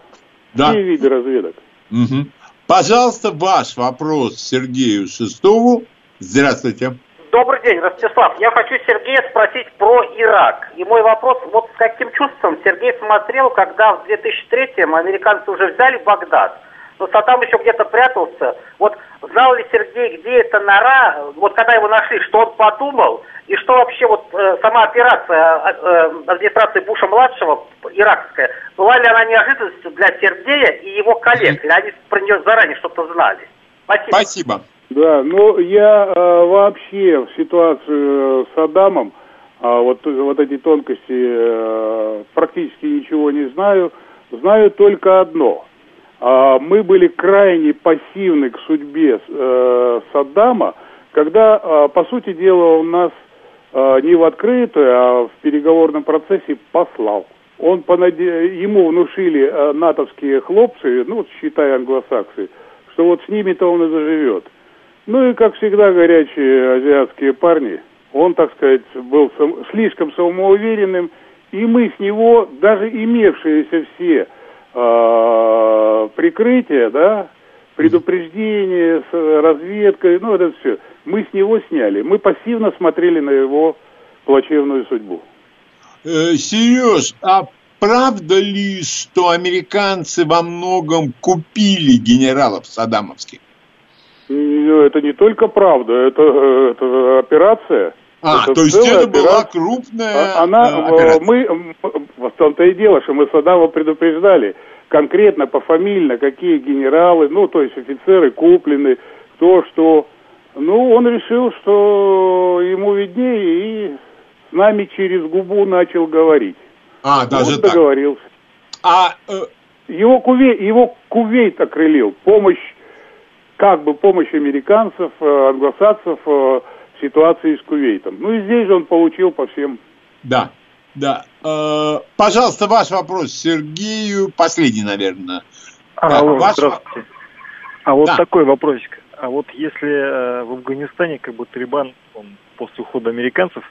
Да. Все виды разведок. Угу. Пожалуйста, ваш вопрос Сергею Шестову. Здравствуйте. Добрый день, Ростислав. Я хочу Сергея спросить про Ирак. И мой вопрос, вот с каким чувством Сергей смотрел, когда в 2003-м американцы уже взяли Багдад, но Саддам еще где-то прятался. Вот знал ли Сергей, где эта нора, вот когда его нашли, что он подумал, и что вообще вот э, сама операция э, э администрации Буша-младшего, иракская, была ли она неожиданностью для Сергея и его коллег, или они про нее заранее что-то знали? Спасибо. Спасибо. Да, ну я э, вообще в ситуацию с Адамом, э, вот, вот эти тонкости, э, практически ничего не знаю. Знаю только одно. Э, мы были крайне пассивны к судьбе э, Саддама, когда, э, по сути дела, он нас э, не в открытую, а в переговорном процессе послал. Он понаде... Ему внушили э, натовские хлопцы, ну, считай англосаксы, что вот с ними-то он и заживет. Ну и, как всегда, горячие азиатские парни. Он, так сказать, был сам, слишком самоуверенным, и мы с него, даже имевшиеся все э, прикрытия, да, предупреждения, с разведкой, ну это все, мы с него сняли. Мы пассивно смотрели на его плачевную судьбу. Э, Сереж, а правда ли, что американцы во многом купили генералов саддамовских? Это не только правда, это, это операция. А, это то есть это операция. была крупная а, Она, э, операция. Мы, в том-то и дело, что мы Саддама предупреждали конкретно, пофамильно, какие генералы, ну, то есть офицеры куплены, кто что. Ну, он решил, что ему виднее, и с нами через губу начал говорить. А, даже вот договорился. А, э... его, Кувей, его Кувейт окрылил. Помощь как бы помощь американцев, э, англосаксов э, ситуации с Кувейтом. Ну и здесь же он получил по всем. Да, да. Э, пожалуйста, ваш вопрос Сергею, последний, наверное. А, Алло, ваш... здравствуйте. А вот да. такой вопросик. А вот если э, в Афганистане как бы Талибан он после ухода американцев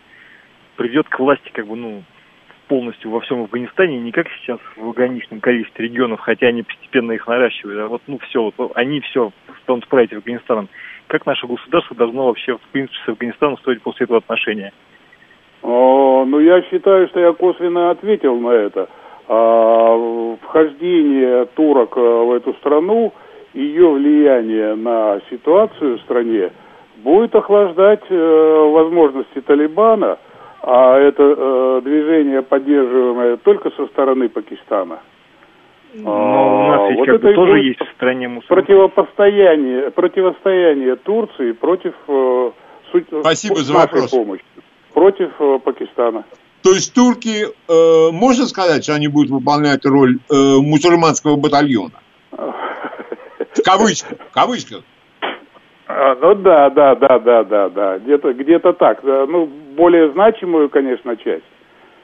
придет к власти как бы ну полностью во всем Афганистане, не как сейчас в ограниченном количестве регионов, хотя они постепенно их наращивают, а вот ну все, вот, они все станут править Афганистаном. Как наше государство должно вообще, в принципе, с Афганистаном строить после этого отношения? О, ну, я считаю, что я косвенно ответил на это. А, вхождение турок э, в эту страну, ее влияние на ситуацию в стране будет охлаждать э, возможности Талибана – а это э, движение поддерживаемое только со стороны Пакистана. Но у нас ведь вот как это тоже есть в стране мусульман. Противопостояние, противостояние Турции против э, суть, Спасибо за вопрос. помощи, против э, Пакистана. То есть турки, э, можно сказать, что они будут выполнять роль э, мусульманского батальона? В кавычках, в кавычках. А, ну да, да, да, да, да, да, где-то где так. Ну, более значимую, конечно, часть.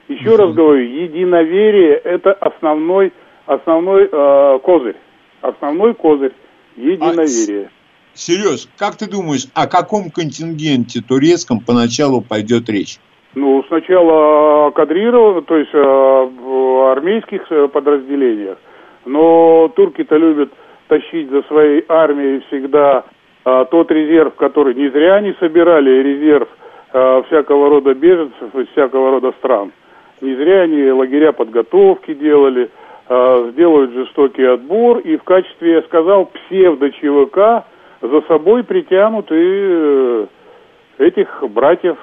Еще раз говорю, единоверие – это основной, основной э, козырь. Основной козырь – единоверие. А, Сереж, как ты думаешь, о каком контингенте турецком поначалу пойдет речь? Ну, сначала кадрировано, то есть в армейских э, подразделениях. Но турки-то любят тащить за своей армией всегда а, тот резерв, который не зря они собирали, резерв а, всякого рода беженцев из всякого рода стран. Не зря они лагеря подготовки делали, сделают жестокий отбор, и в качестве, я сказал, псевдо-ЧВК за собой притянут и э, этих братьев.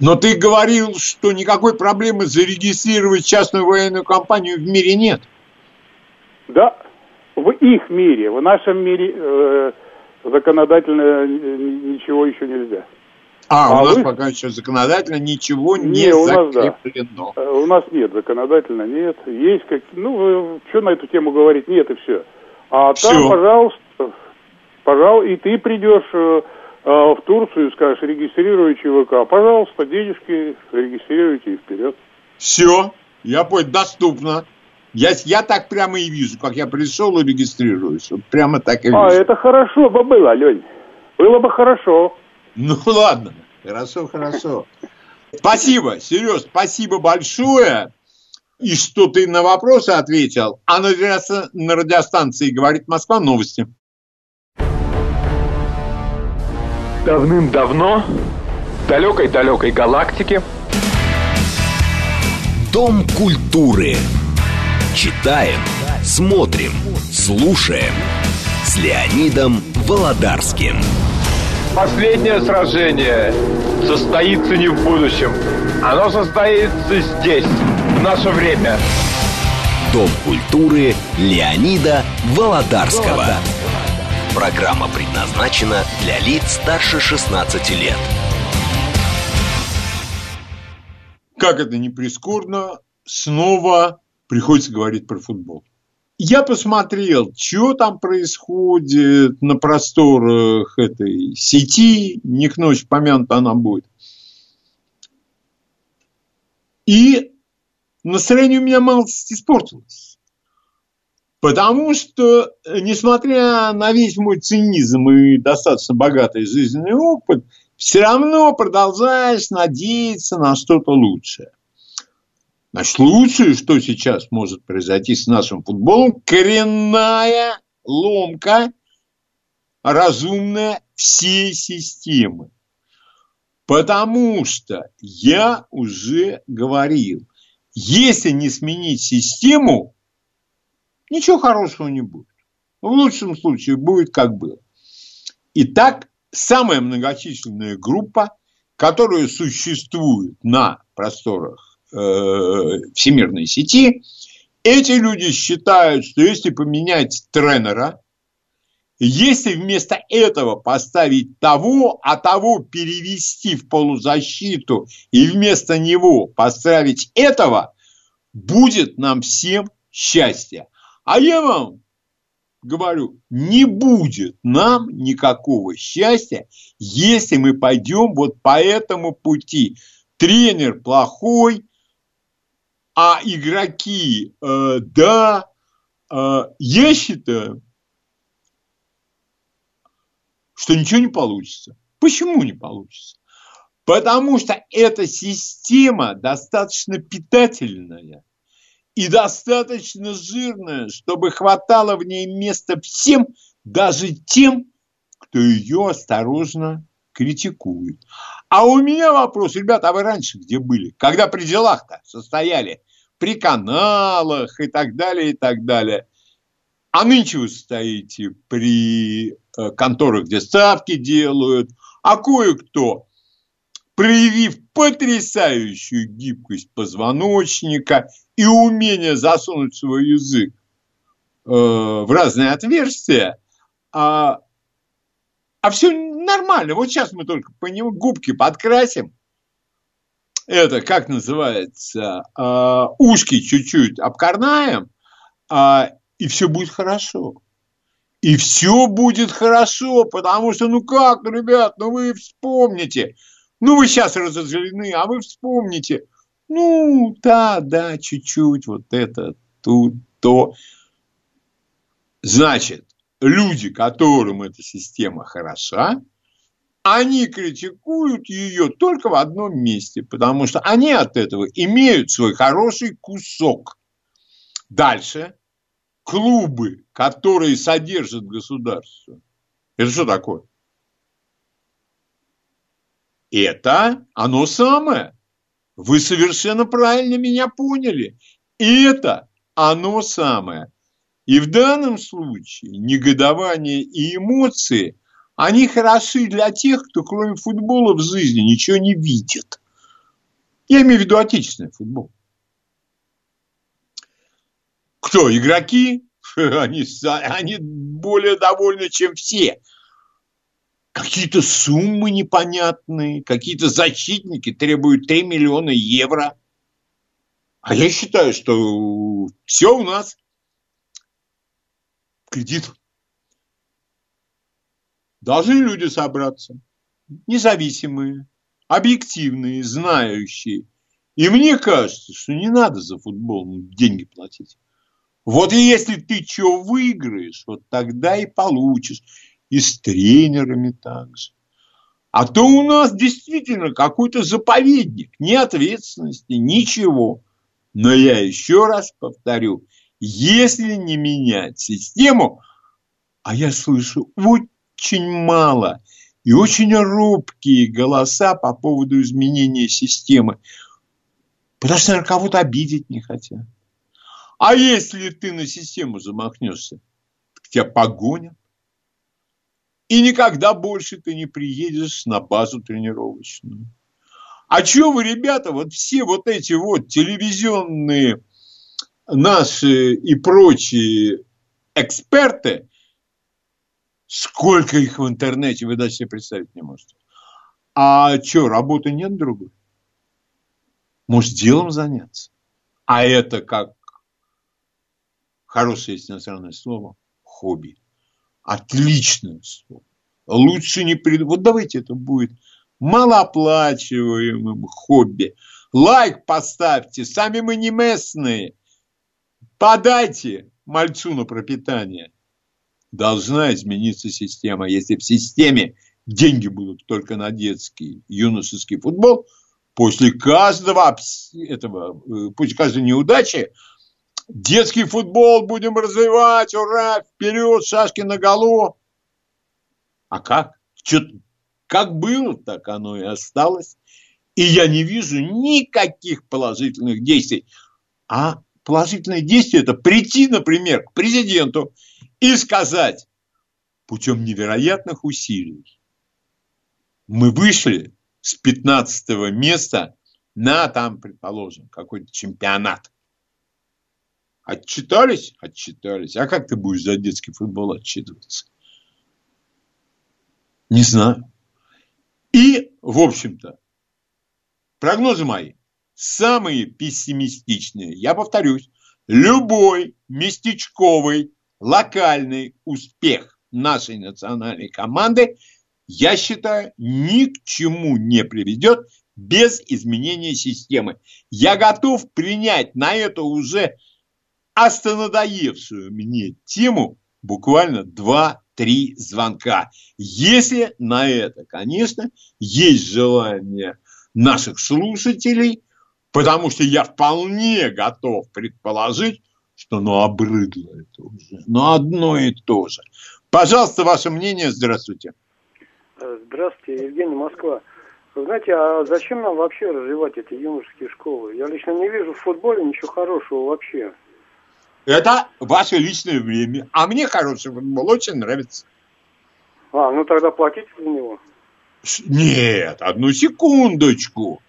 Но ты говорил, что никакой проблемы зарегистрировать частную военную компанию в мире нет. Да, в их мире, в нашем мире э, законодательно ничего еще нельзя. А, а у нас вы... пока еще законодательно ничего не, не у нас, закреплено. Да. Э, у нас нет, законодательно нет. Есть как, ну, что на эту тему говорить, нет и все. А все. там, пожалуйста, пожалуйста, и ты придешь э, э, в Турцию и скажешь, регистрируй ЧВК. Пожалуйста, денежки регистрируйте и вперед. Все, я понял, доступно. Я, я так прямо и вижу, как я пришел и регистрируюсь. Вот прямо так и а, вижу. А, это хорошо бы было, Лень. Было бы хорошо. Ну ладно, хорошо, хорошо. Спасибо, Сереж, спасибо большое. И что ты на вопросы ответил. А на, на радиостанции «Говорит Москва» новости. Давным-давно в далекой-далекой галактике Дом культуры. Читаем, смотрим, слушаем с Леонидом Володарским. Последнее сражение состоится не в будущем. Оно состоится здесь, в наше время. Дом культуры Леонида Володарского. Володарского. Программа предназначена для лиц старше 16 лет. Как это не прискорбно, снова приходится говорить про футбол. Я посмотрел, что там происходит на просторах этой сети, не к ночи помянута она будет. И настроение у меня мало испортилось. Потому что, несмотря на весь мой цинизм и достаточно богатый жизненный опыт, все равно продолжаешь надеяться на что-то лучшее. Значит, лучшее, что сейчас может произойти с нашим футболом, коренная ломка разумная всей системы. Потому что я уже говорил, если не сменить систему, ничего хорошего не будет. В лучшем случае будет как было. Итак, самая многочисленная группа, которая существует на просторах Э, всемирной сети, эти люди считают, что если поменять тренера, если вместо этого поставить того, а того перевести в полузащиту и вместо него поставить этого, будет нам всем счастье. А я вам говорю, не будет нам никакого счастья, если мы пойдем вот по этому пути. Тренер плохой, а игроки, э, да, э, я считаю, что ничего не получится. Почему не получится? Потому что эта система достаточно питательная и достаточно жирная, чтобы хватало в ней места всем, даже тем, кто ее осторожно критикует. А у меня вопрос, ребята, а вы раньше где были? Когда при делах-то состояли? При каналах и так далее, и так далее. А нынче вы стоите при э, конторах, где ставки делают, а кое-кто, проявив потрясающую гибкость позвоночника и умение засунуть свой язык э, в разные отверстия, а, а все нормально. Вот сейчас мы только по нему губки подкрасим, это, как называется, э, ушки чуть-чуть обкорнаем, э, и все будет хорошо. И все будет хорошо, потому что, ну как, ребят, ну вы вспомните. Ну вы сейчас разозлены, а вы вспомните. Ну, да, да, чуть-чуть, вот это, тут, то. Значит, люди, которым эта система хороша, они критикуют ее только в одном месте, потому что они от этого имеют свой хороший кусок. Дальше клубы, которые содержат государство, Это что такое? Это оно самое. Вы совершенно правильно меня поняли. Это оно самое. И в данном случае негодование и эмоции, они хороши для тех, кто кроме футбола в жизни ничего не видит. Я имею в виду отечественный футбол. Кто? Игроки? [LAUGHS] Они, они более довольны, чем все. Какие-то суммы непонятные, какие-то защитники требуют 3 миллиона евро. А я считаю, что все у нас кредит. Должны люди собраться, независимые, объективные, знающие. И мне кажется, что не надо за футбол деньги платить. Вот если ты что выиграешь, вот тогда и получишь. И с тренерами также. А то у нас действительно какой-то заповедник, ни ответственности, ничего. Но я еще раз повторю, если не менять систему, а я слышу очень мало и очень робкие голоса по поводу изменения системы, потому что, наверное, кого-то обидеть не хотят. А если ты на систему замахнешься, тебя погонят. И никогда больше ты не приедешь на базу тренировочную. А что вы, ребята, вот все вот эти вот телевизионные наши и прочие эксперты, сколько их в интернете, вы даже себе представить не можете. А что, работы нет другой? Может, делом заняться? А это как хорошее есть иностранное слово, хобби. Отличное слово. Лучше не прид... Вот давайте это будет малооплачиваемым хобби. Лайк поставьте, сами мы не местные. Подайте мальцу на пропитание. Должна измениться система. Если в системе деньги будут только на детский юношеский футбол, после каждого этого, э, после каждой неудачи Детский футбол будем развивать, ура, вперед, шашки на голову. А как? Что, как было, так оно и осталось. И я не вижу никаких положительных действий. А положительные действия – это прийти, например, к президенту и сказать путем невероятных усилий. Мы вышли с 15 места на, там, предположим, какой-то чемпионат – Отчитались? Отчитались. А как ты будешь за детский футбол отчитываться? Не знаю. И, в общем-то, прогнозы мои самые пессимистичные. Я повторюсь, любой местечковый, локальный успех нашей национальной команды, я считаю, ни к чему не приведет без изменения системы. Я готов принять на это уже остонадоевшую мне тему буквально 2-3 звонка. Если на это, конечно, есть желание наших слушателей, потому что я вполне готов предположить, что ну обрыдло это уже, но одно и то же. Пожалуйста, ваше мнение, здравствуйте. Здравствуйте, Евгений Москва. Вы знаете, а зачем нам вообще развивать эти юношеские школы? Я лично не вижу в футболе ничего хорошего вообще. Это ваше личное время. А мне хороший футбол очень нравится. А, ну тогда платите за него. Нет, одну секундочку.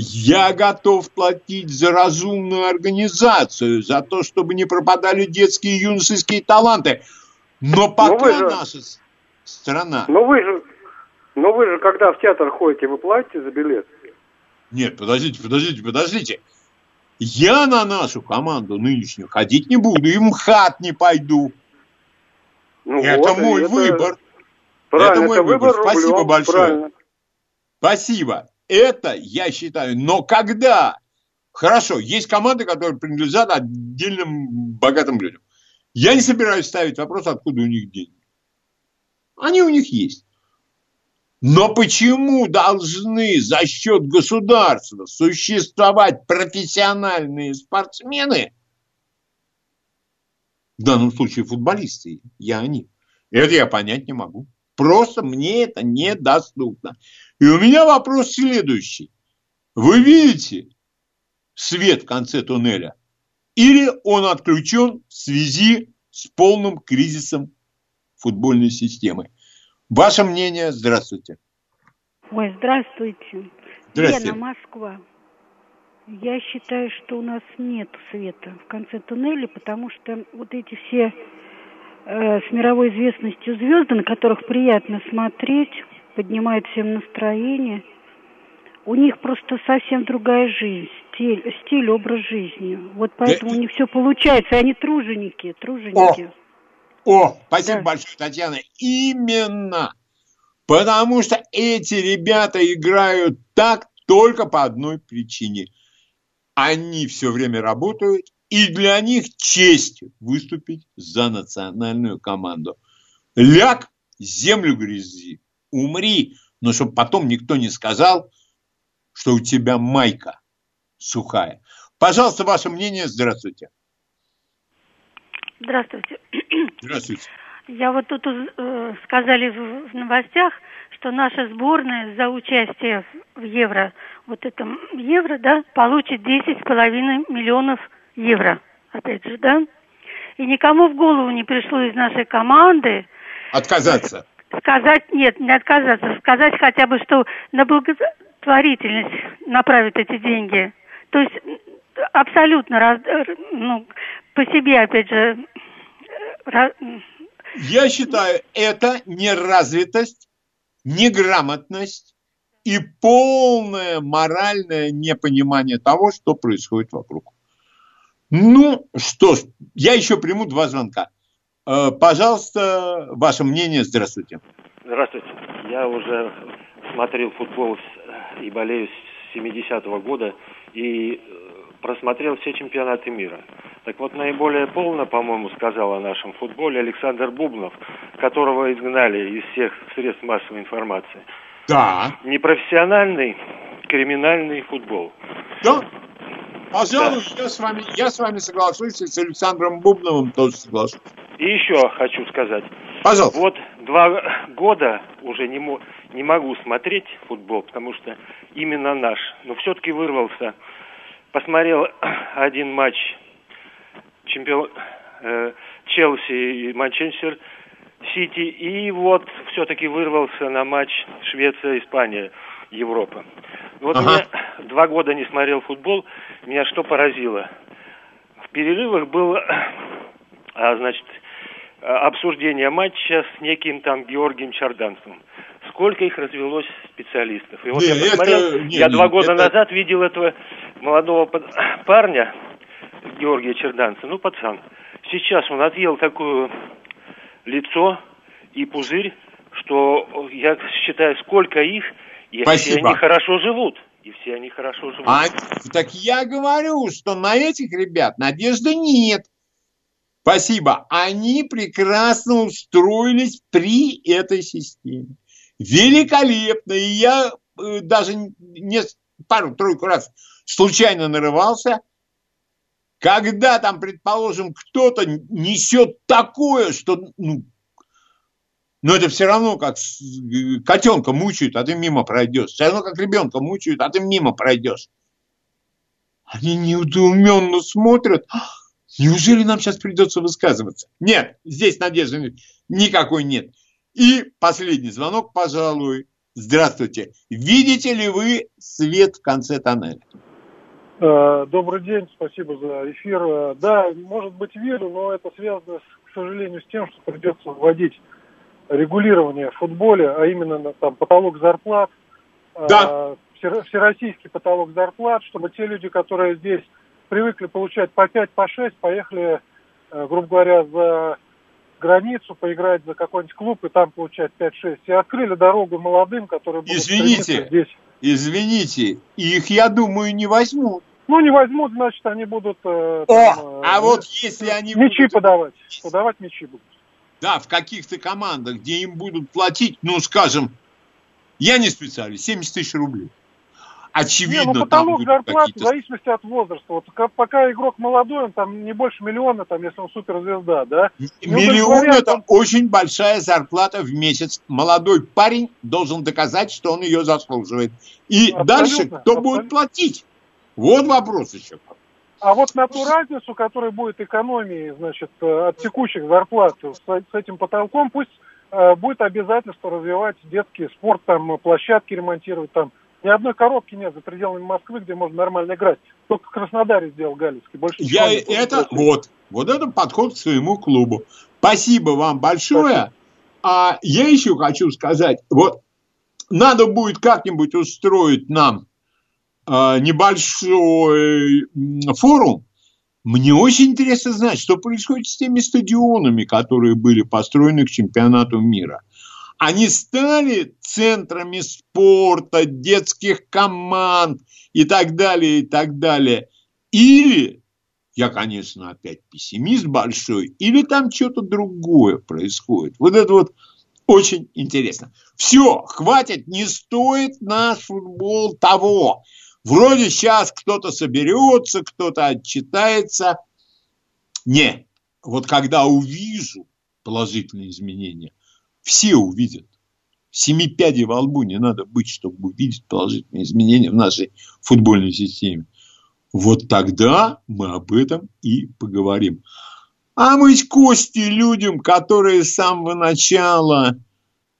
Я готов платить за разумную организацию, за то, чтобы не пропадали детские и юношеские таланты. Но пока но же, наша страна... Но вы же, но вы же, когда в театр ходите, вы платите за билет? Нет, подождите, подождите, подождите. Я на нашу команду нынешнюю ходить не буду, и МХАТ не пойду. Ну это вот, мой это... выбор. Правильно, это мой это выбор. выбор. Спасибо большое. Правильно. Спасибо. Это я считаю. Но когда... Хорошо, есть команды, которые принадлежат отдельным богатым людям. Я не собираюсь ставить вопрос, откуда у них деньги. Они у них есть. Но почему должны за счет государства существовать профессиональные спортсмены? В данном случае футболисты, я они. Это я понять не могу. Просто мне это недоступно. И у меня вопрос следующий. Вы видите свет в конце туннеля? Или он отключен в связи с полным кризисом футбольной системы? Ваше мнение? Здравствуйте. Ой, здравствуйте. Здравствуйте. Лена, Москва. Я считаю, что у нас нет света в конце туннеля, потому что вот эти все э, с мировой известностью звезды, на которых приятно смотреть, поднимают всем настроение, у них просто совсем другая жизнь, стиль, стиль образ жизни. Вот поэтому да. у них все получается, и они труженики, труженики. О, О спасибо да. большое, Татьяна. Именно. Потому что эти ребята играют так только по одной причине. Они все время работают, и для них честь выступить за национальную команду. Ляг, землю грязи, умри, но чтобы потом никто не сказал, что у тебя майка сухая. Пожалуйста, ваше мнение. Здравствуйте. Здравствуйте. Здравствуйте. Я вот тут э, сказали в, в новостях, что наша сборная за участие в Евро, вот этом Евро, да, получит 10,5 миллионов евро. Опять же, да? И никому в голову не пришло из нашей команды... Отказаться. Сказать, нет, не отказаться, сказать хотя бы, что на благотворительность направят эти деньги. То есть абсолютно, раз, ну, по себе, опять же, раз, я считаю, это неразвитость, неграмотность и полное моральное непонимание того, что происходит вокруг. Ну что ж, я еще приму два звонка. Э, пожалуйста, ваше мнение. Здравствуйте. Здравствуйте. Я уже смотрел футбол и болею с 70-го года. И просмотрел все чемпионаты мира. Так вот, наиболее полно, по-моему, сказал о нашем футболе Александр Бубнов, которого изгнали из всех средств массовой информации. Да. Непрофессиональный криминальный футбол. Да. Пожалуй, да. я, с вами, я с вами соглашусь, и с Александром Бубновым тоже соглашусь. И еще хочу сказать. Пожалуйста. Вот два года уже не, мо- не могу смотреть футбол, потому что именно наш. Но все-таки вырвался посмотрел [CLEARS THROAT] один матч чемпион э, Челси и Манчестер Сити, и вот все-таки вырвался на матч Швеция-Испания, Европа. Вот ага. меня два года не смотрел футбол, меня что поразило? В перерывах было, а, значит, обсуждение матча с неким там Георгием Чарданцевым. Сколько их развелось специалистов. И вот не, я посмотрел, это, не, я не, два года это... назад видел этого молодого парня, Георгия Черданца, ну, пацан. Сейчас он отъел такое лицо и пузырь, что я считаю, сколько их, и Спасибо. все они хорошо живут. И все они хорошо живут. А, так я говорю, что на этих ребят надежды нет. Спасибо. Они прекрасно устроились при этой системе. Великолепно. И я э, даже не пару-тройку раз случайно нарывался, когда там, предположим, кто-то несет такое, что, ну, но это все равно как котенка мучают, а ты мимо пройдешь. Все равно как ребенка мучают, а ты мимо пройдешь. Они неудуменно смотрят. Неужели нам сейчас придется высказываться? Нет, здесь надежды никакой нет. И последний звонок, пожалуй. Здравствуйте. Видите ли вы свет в конце тоннеля? Э, добрый день, спасибо за эфир. Э, да, может быть, верю, но это связано, к сожалению, с тем, что придется вводить регулирование в футболе, а именно там потолок зарплат, э, да. всероссийский потолок зарплат, чтобы те люди, которые здесь привыкли получать по 5, по 6, поехали, грубо говоря, за границу, поиграть за какой-нибудь клуб и там получать 5-6. И открыли дорогу молодым, которые будут Извините, здесь. Извините, их, я думаю, не возьмут. Ну, не возьмут, значит, они будут... Э, там, О, а э, вот если они Мячи будут... подавать. Подавать мячи будут. Да, в каких-то командах, где им будут платить, ну, скажем, я не специалист, 70 тысяч рублей. очевидно, не, ну, потолок зарплат в зависимости от возраста. Вот пока игрок молодой, он там не больше миллиона, там, если он суперзвезда, да? Миллион – это он... очень большая зарплата в месяц. Молодой парень должен доказать, что он ее заслуживает. И абсолютно, дальше кто абсолютно. будет платить? Вот вопрос еще. А вот на ту разницу, которая будет экономии, значит, от текущих зарплат с, этим потолком, пусть э, будет обязательство развивать детский спорт, там, площадки ремонтировать, там, ни одной коробки нет за пределами Москвы, где можно нормально играть. Только в Краснодаре сделал Галицкий. Больше Я это, вот, вот это подход к своему клубу. Спасибо вам большое. Спасибо. А я еще хочу сказать, вот надо будет как-нибудь устроить нам э, небольшой форум. Мне очень интересно знать, что происходит с теми стадионами, которые были построены к чемпионату мира они стали центрами спорта, детских команд и так далее, и так далее. Или, я, конечно, опять пессимист большой, или там что-то другое происходит. Вот это вот очень интересно. Все, хватит, не стоит наш футбол того. Вроде сейчас кто-то соберется, кто-то отчитается. Не, вот когда увижу положительные изменения, все увидят. Семи пядей во лбу не надо быть, чтобы увидеть положительные изменения в нашей футбольной системе. Вот тогда мы об этом и поговорим. А мыть кости людям, которые с самого начала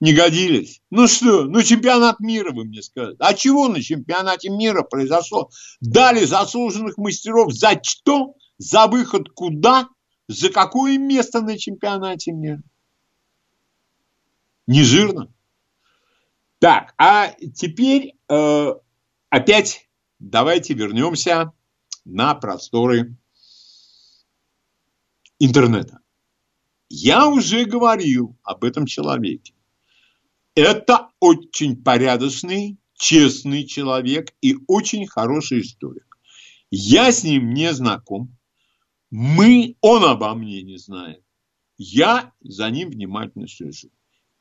не годились. Ну что, ну чемпионат мира, вы мне скажете. А чего на чемпионате мира произошло? Дали заслуженных мастеров за что? За выход куда? За какое место на чемпионате мира? не жирно. Так, а теперь э, опять давайте вернемся на просторы интернета. Я уже говорил об этом человеке. Это очень порядочный, честный человек и очень хороший историк. Я с ним не знаком. Мы, он обо мне не знает. Я за ним внимательно слежу.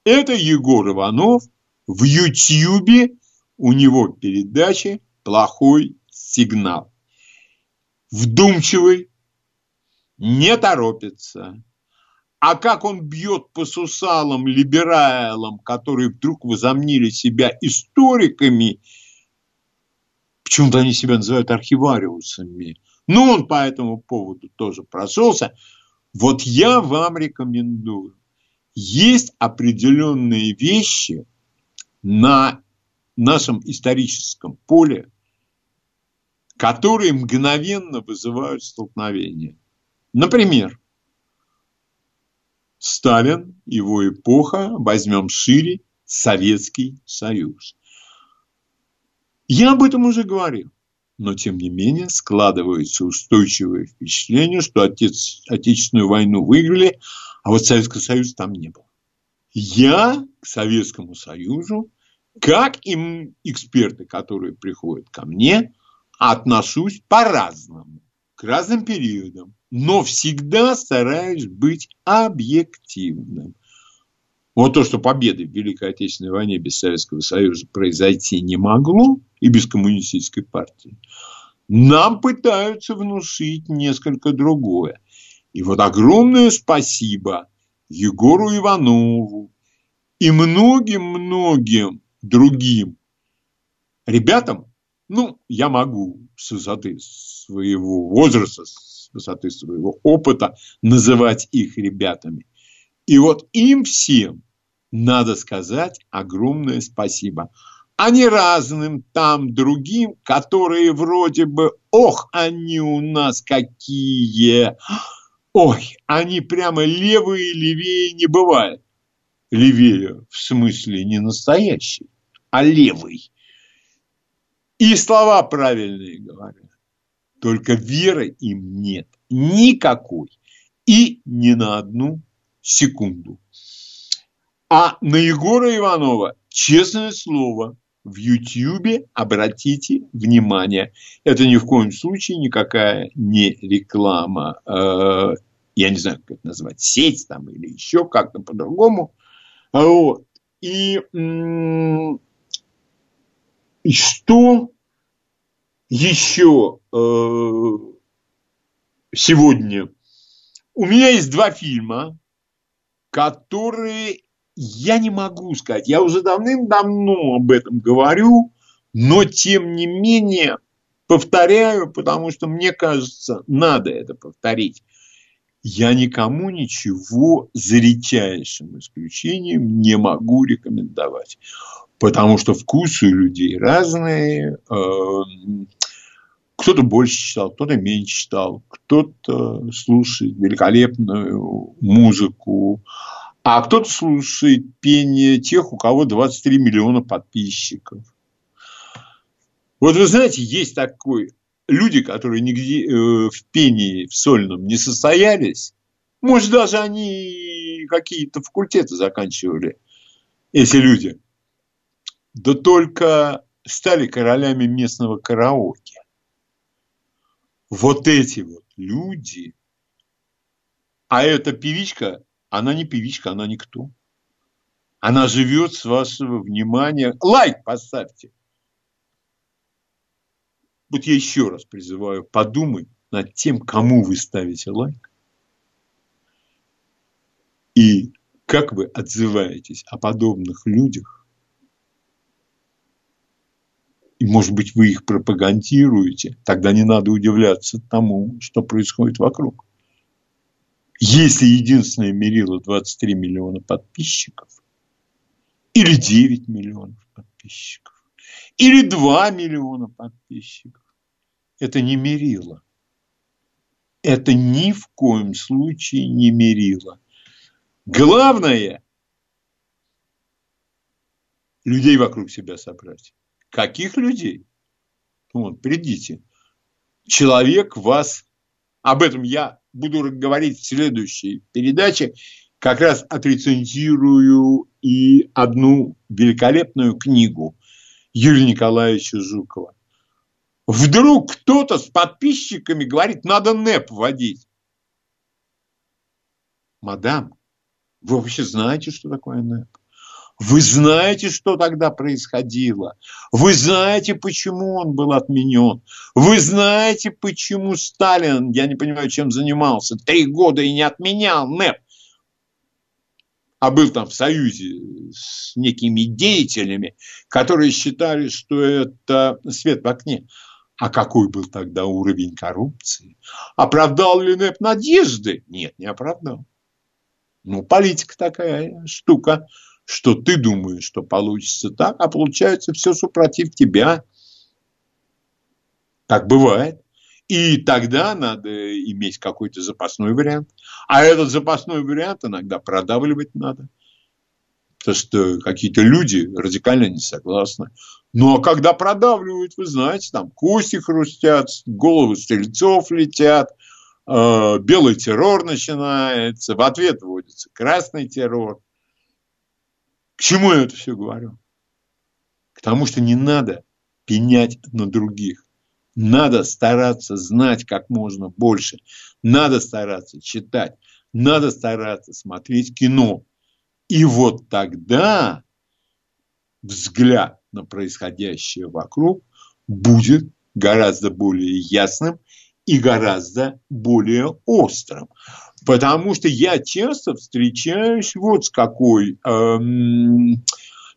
Это Егор Иванов. В Ютьюбе у него передачи «Плохой сигнал». Вдумчивый, не торопится. А как он бьет по сусалам, либералам, которые вдруг возомнили себя историками, почему-то они себя называют архивариусами, ну, он по этому поводу тоже прошелся. Вот я вам рекомендую есть определенные вещи на нашем историческом поле, которые мгновенно вызывают столкновение. Например, Сталин, его эпоха, возьмем шире, Советский Союз. Я об этом уже говорил, но тем не менее складывается устойчивое впечатление, что отец, Отечественную войну выиграли, а вот Советского Союза там не было. Я к Советскому Союзу, как и эксперты, которые приходят ко мне, отношусь по-разному, к разным периодам, но всегда стараюсь быть объективным. Вот то, что победы в Великой Отечественной войне без Советского Союза произойти не могло, и без коммунистической партии, нам пытаются внушить несколько другое. И вот огромное спасибо Егору Иванову и многим-многим другим ребятам, ну, я могу с высоты своего возраста, с высоты своего опыта называть их ребятами. И вот им всем надо сказать огромное спасибо. А не разным там другим, которые вроде бы, ох, они у нас какие, Ой, они прямо левые, левее не бывает. Левее в смысле не настоящий, а левый. И слова правильные говорят. Только веры им нет никакой. И ни на одну секунду. А на Егора Иванова, честное слово, в Ютьюбе обратите внимание. Это ни в коем случае никакая не реклама э, я не знаю, как это назвать, сеть там или еще как-то по-другому. Вот. И, и что еще э, сегодня. У меня есть два фильма, которые я не могу сказать. Я уже давным-давно об этом говорю, но тем не менее повторяю, потому что мне кажется, надо это повторить. Я никому ничего за редчайшим исключением не могу рекомендовать. Потому что вкусы у людей разные. Эм, кто-то больше читал, кто-то меньше читал, кто-то слушает великолепную музыку, а кто-то слушает пение тех, у кого 23 миллиона подписчиков. Вот вы знаете, есть такой люди, которые нигде э, в пении в сольном не состоялись, может, даже они какие-то факультеты заканчивали, эти люди, да только стали королями местного караоке. Вот эти вот люди, а эта певичка, она не певичка, она никто. Она живет с вашего внимания. Лайк поставьте. Вот я еще раз призываю, подумать над тем, кому вы ставите лайк. И как вы отзываетесь о подобных людях. И, может быть, вы их пропагандируете, тогда не надо удивляться тому, что происходит вокруг. Если единственное мерило 23 миллиона подписчиков, или 9 миллионов подписчиков, или 2 миллиона подписчиков. Это не мерило. Это ни в коем случае не мерило. Главное – людей вокруг себя собрать. Каких людей? Вот, придите. Человек вас... Об этом я буду говорить в следующей передаче. Как раз отрецензирую и одну великолепную книгу Юрия Николаевича Жукова. Вдруг кто-то с подписчиками говорит, надо НЭП вводить. Мадам, вы вообще знаете, что такое НЭП? Вы знаете, что тогда происходило. Вы знаете, почему он был отменен. Вы знаете, почему Сталин, я не понимаю, чем занимался, три года и не отменял НЭП а был там в союзе с некими деятелями, которые считали, что это свет в окне. А какой был тогда уровень коррупции? Оправдал ли НЭП надежды? Нет, не оправдал. Ну, политика такая штука, что ты думаешь, что получится так, а получается все супротив тебя. Так бывает. И тогда надо иметь какой-то запасной вариант. А этот запасной вариант иногда продавливать надо. Потому что какие-то люди радикально не согласны. Ну, а когда продавливают, вы знаете, там кости хрустят, головы стрельцов летят, э, белый террор начинается, в ответ вводится красный террор. К чему я это все говорю? К тому, что не надо пенять на других. Надо стараться знать как можно больше. Надо стараться читать. Надо стараться смотреть кино. И вот тогда взгляд на происходящее вокруг будет гораздо более ясным и гораздо более острым. Потому что я часто встречаюсь вот с какой эм,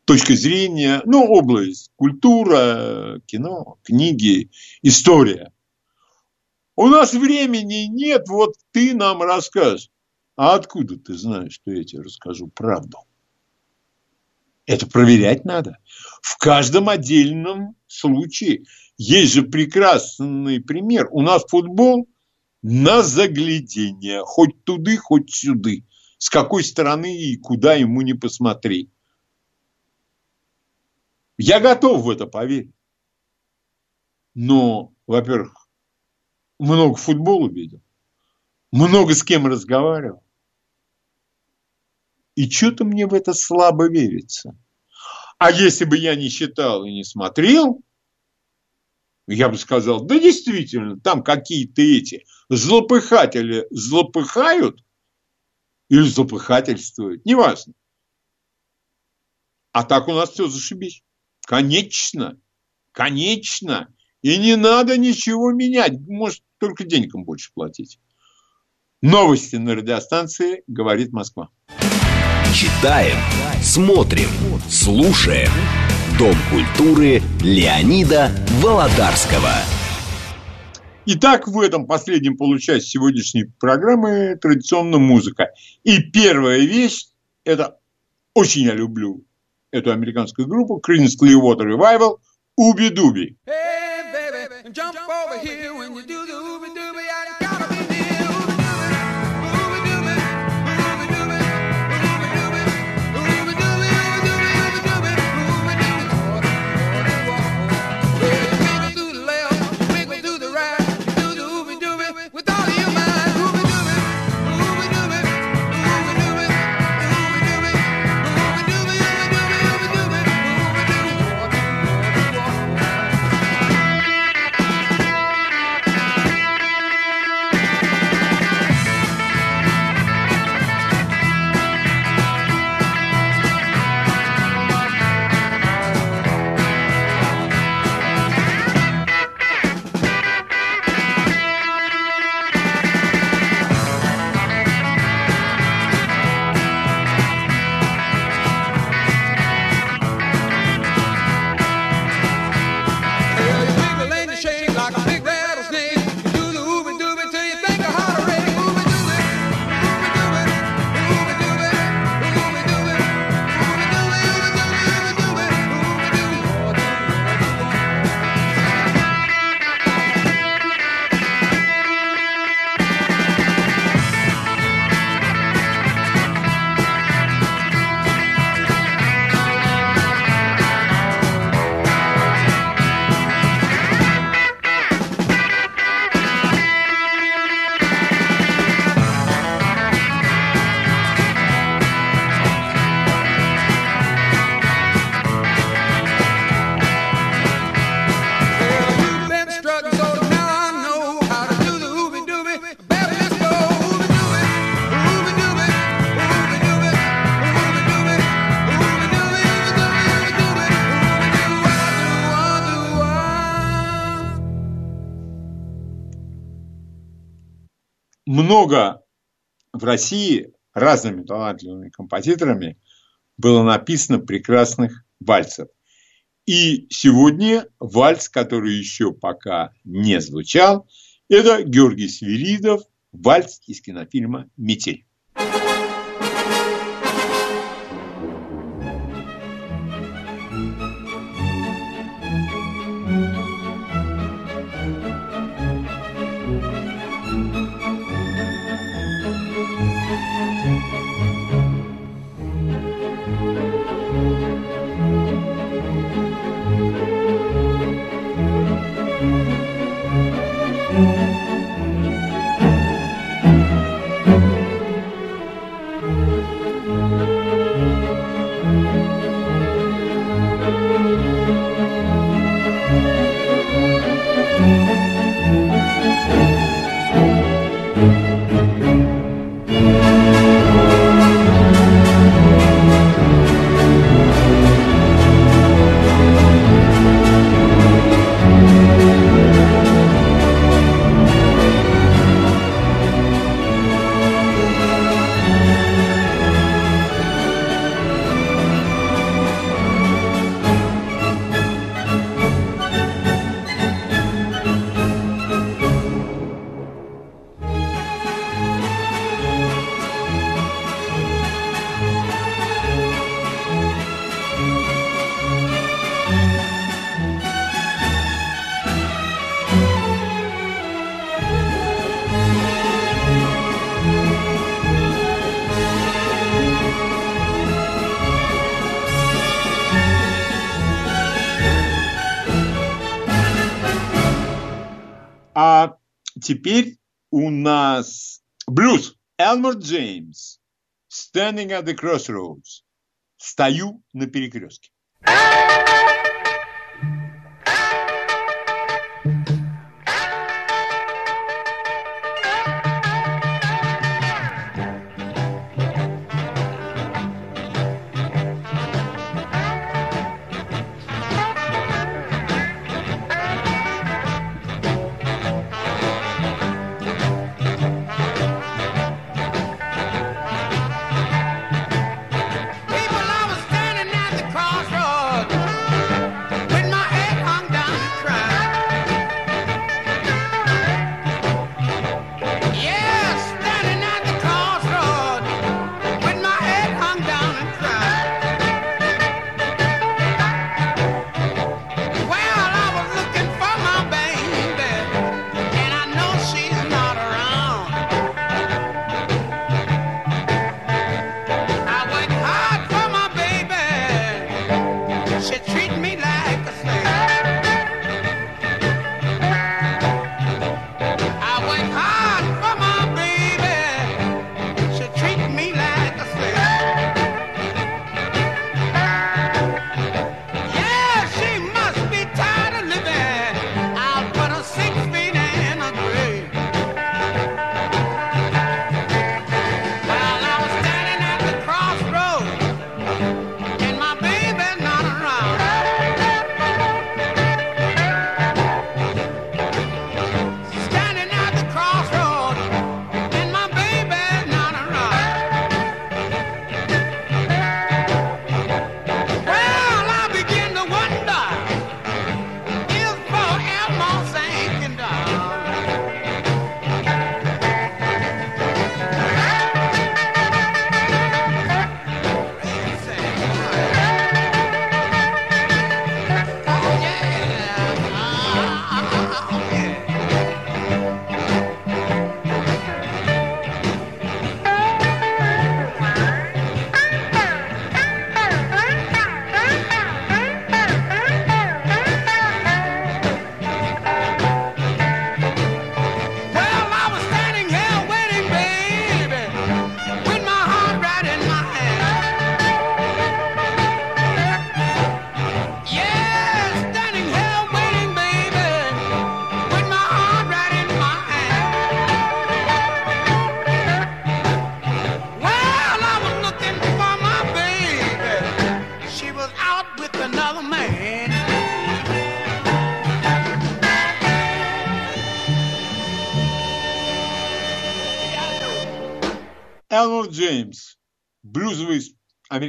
точки зрения, ну, область, культура, кино, книги, история. У нас времени нет, вот ты нам расскажешь. А откуда ты знаешь, что я тебе расскажу правду? Это проверять надо. В каждом отдельном случае. Есть же прекрасный пример. У нас футбол на заглядение. Хоть туды, хоть сюды. С какой стороны и куда ему не посмотреть. Я готов в это поверить. Но, во-первых, много футбола видел, много с кем разговаривал. И что-то мне в это слабо верится. А если бы я не считал и не смотрел, я бы сказал, да действительно, там какие-то эти злопыхатели злопыхают или злопыхательствуют, неважно. А так у нас все зашибись. Конечно, конечно, И не надо ничего менять. Может, только денькам больше платить. Новости на радиостанции «Говорит Москва». Читаем, смотрим, слушаем. Дом культуры Леонида Володарского. Итак, в этом последнем получасе сегодняшней программы традиционно музыка. И первая вещь, это очень я люблю эту американскую группу, Creedence Clearwater Revival, Уби-Дуби. Hey, baby, jump over here when you do много в России разными талантливыми композиторами было написано прекрасных вальсов. И сегодня вальс, который еще пока не звучал, это Георгий Свиридов, вальс из кинофильма «Метель». Теперь у нас блюз. Элмор Джеймс. Standing at the crossroads. Стою на перекрестке.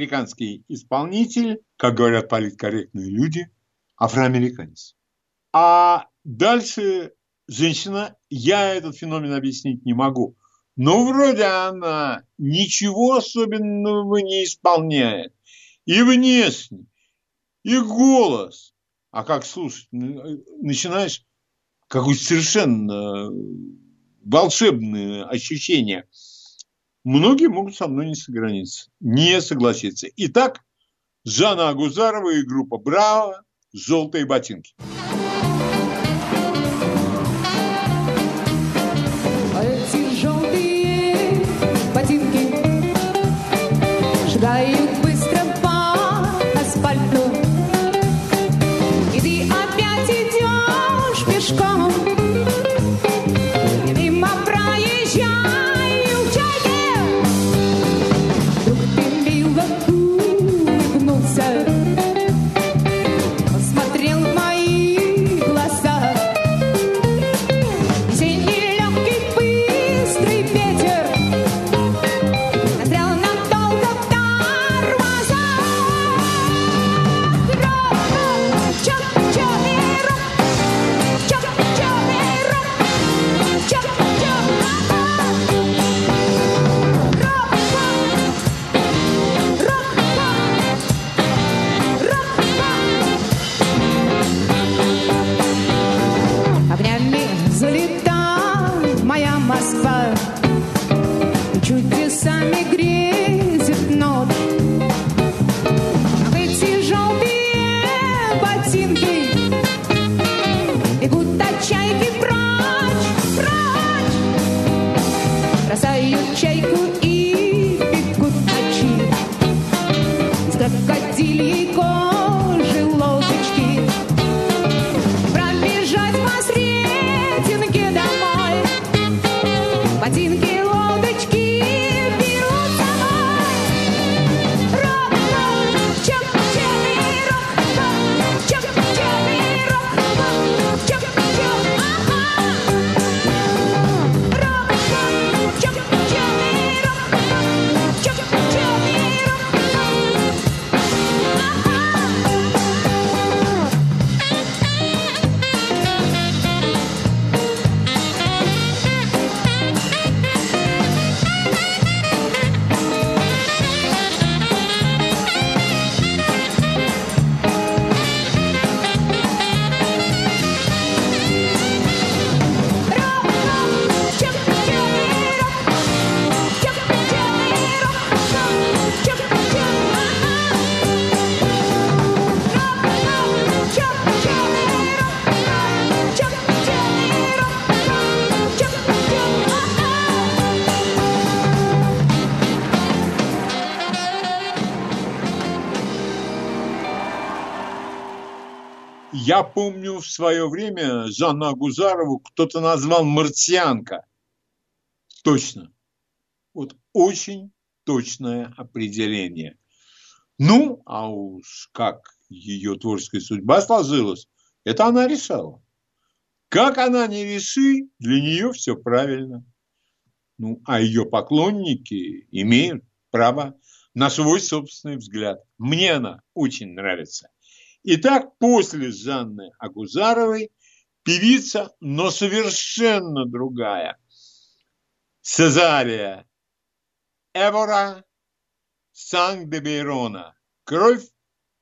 Американский исполнитель, как говорят политкорректные люди, афроамериканец. А дальше женщина, я этот феномен объяснить не могу. Но вроде она ничего особенного не исполняет. И внешне, и голос. А как слушать? Начинаешь какое-то совершенно волшебное ощущение. Многие могут со мной не согласиться. Не согласиться. Итак, Жанна Агузарова и группа «Браво» «Желтые ботинки». Я свое время Жанну Агузарову кто-то назвал марсианка. Точно. Вот очень точное определение. Ну, а уж как ее творческая судьба сложилась, это она решала. Как она не реши, для нее все правильно. Ну, а ее поклонники имеют право на свой собственный взгляд. Мне она очень нравится. Итак, после Жанны Агузаровой певица, но совершенно другая. Цезария Эвора Сан-де-Бейрона. Кровь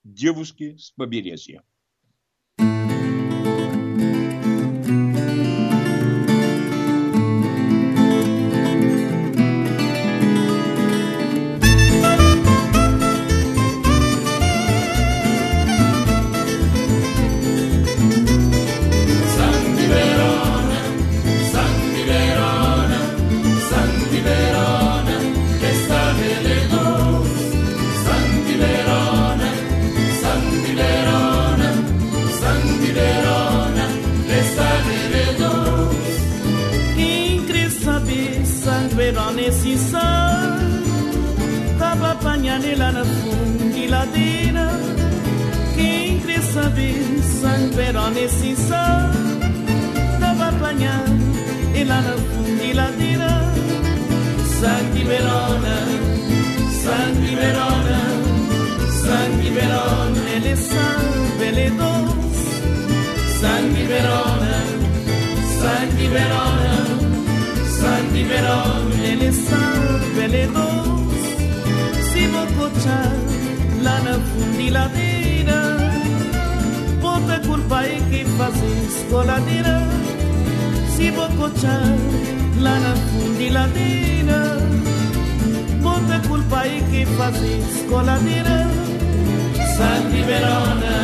девушки с побережья. amanecissa no va planyar i la fundiladina Santi Verona Santi Verona Santi Verona ele salve ele dos Santi Verona Santi Verona Santi Verona ele salve ele dos Si no cochar la fundiladina curpa e que fazes coladeira Se bocochar lá na fundiladeira Bota culpa e que fazes coladeira Santi Verona,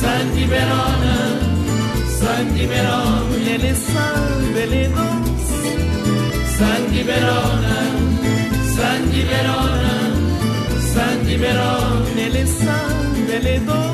Santi Verona Santi Verona Ele salve, ele nos Santi Verona, Santi Verona Santi Verona Ele salve, ele nos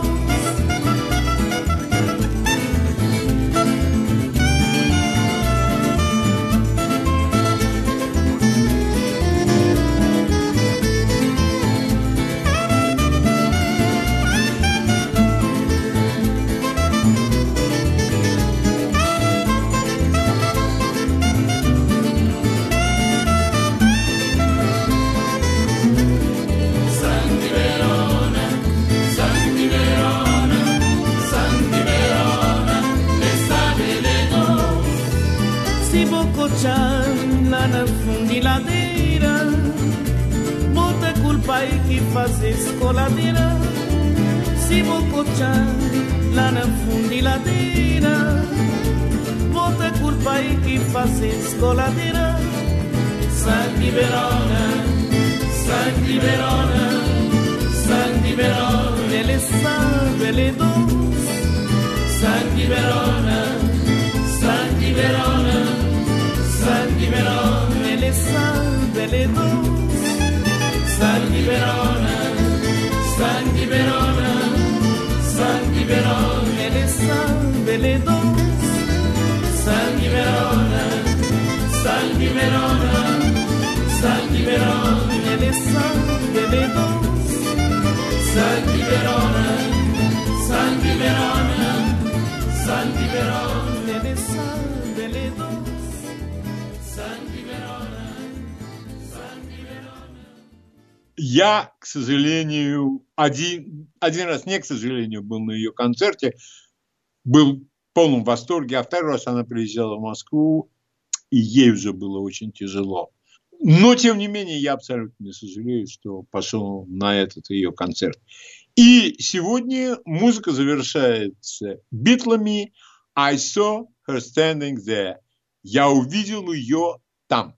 lá na fundiladeira Bota culpa aí que faz escoladeira Se bococha lá na fundiladeira Bota culpa aí fa faz escoladeira Santi Verona, Santi Verona, Santi Verona Ele é sangue, ele Santi Verona, Santi Verona سرگی بران دل سر دل دوست سرگی برانم سرگی برانم سرگی بران دل سر دل دوست سرگی برانم سرگی برانم سرگی بران دل سر دل دوست سرگی برانم سرگی برانم سرگی بران دل سر Я, к сожалению, один, один раз не к сожалению был на ее концерте, был в полном восторге, а второй раз она приезжала в Москву, и ей уже было очень тяжело. Но, тем не менее, я абсолютно не сожалею, что пошел на этот ее концерт. И сегодня музыка завершается битлами «I saw her standing there». Я увидел ее там.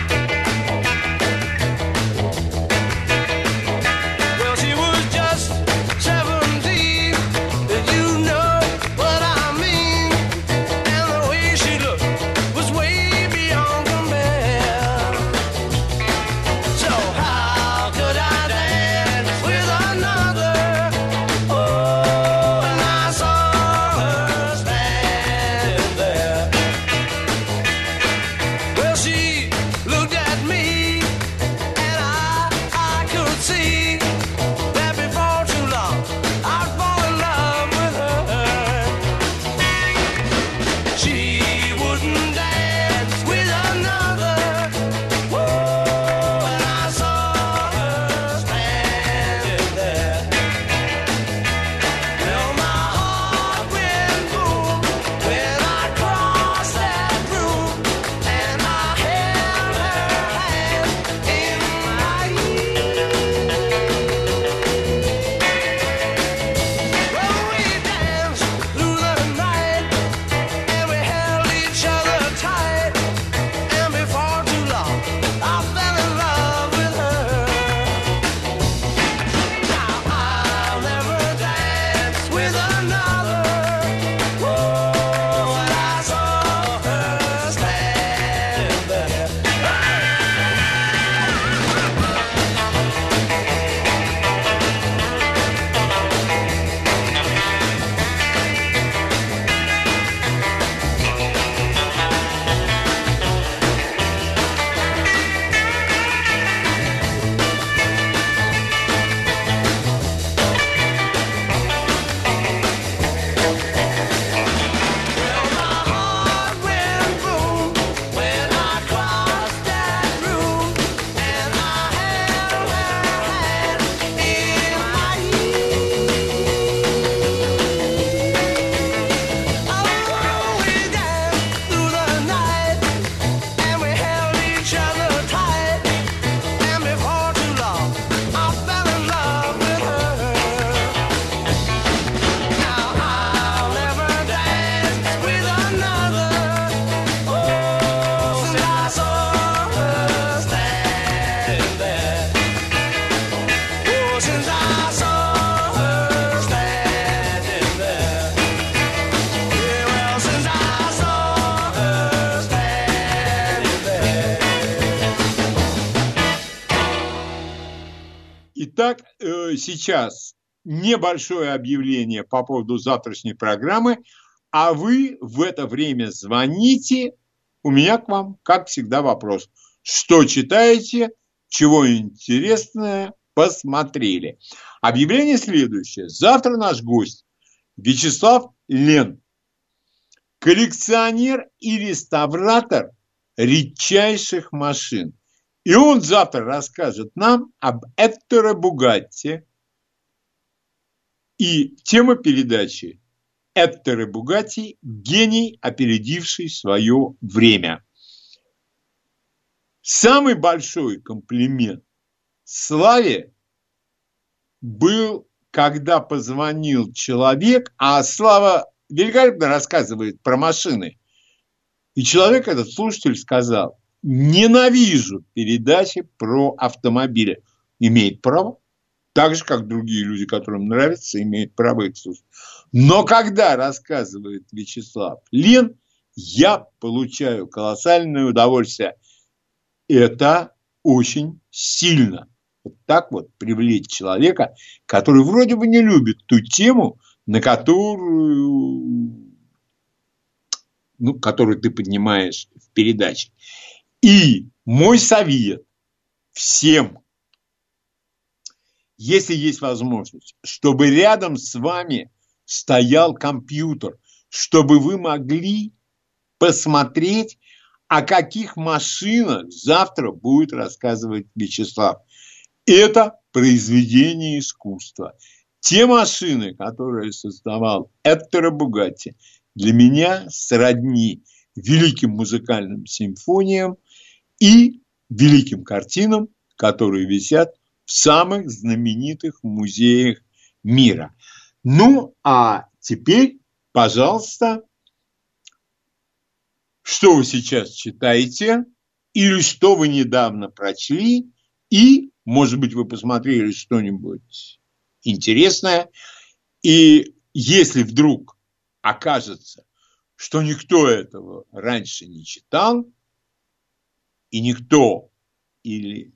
Сейчас небольшое объявление по поводу завтрашней программы, а вы в это время звоните. У меня к вам, как всегда, вопрос. Что читаете, чего интересное посмотрели? Объявление следующее. Завтра наш гость Вячеслав Лен, коллекционер и реставратор редчайших машин. И он завтра расскажет нам об Эттере Бугатти. И тема передачи Эттере Бугатти – гений, опередивший свое время. Самый большой комплимент Славе был, когда позвонил человек, а Слава великолепно рассказывает про машины. И человек, этот слушатель, сказал, ненавижу передачи про автомобили. Имеет право, так же, как другие люди, которым нравится, имеют право их слушать. Но когда рассказывает Вячеслав Лен, я получаю колоссальное удовольствие. Это очень сильно. Вот так вот привлечь человека, который вроде бы не любит ту тему, на которую, ну, которую ты поднимаешь в передаче. И мой совет всем, если есть возможность, чтобы рядом с вами стоял компьютер, чтобы вы могли посмотреть, о каких машинах завтра будет рассказывать Вячеслав. Это произведение искусства. Те машины, которые создавал Эттеро Бугатти, для меня сродни великим музыкальным симфониям и великим картинам, которые висят самых знаменитых музеях мира. Ну, а теперь, пожалуйста, что вы сейчас читаете или что вы недавно прочли, и, может быть, вы посмотрели что-нибудь интересное, и если вдруг окажется, что никто этого раньше не читал, и никто или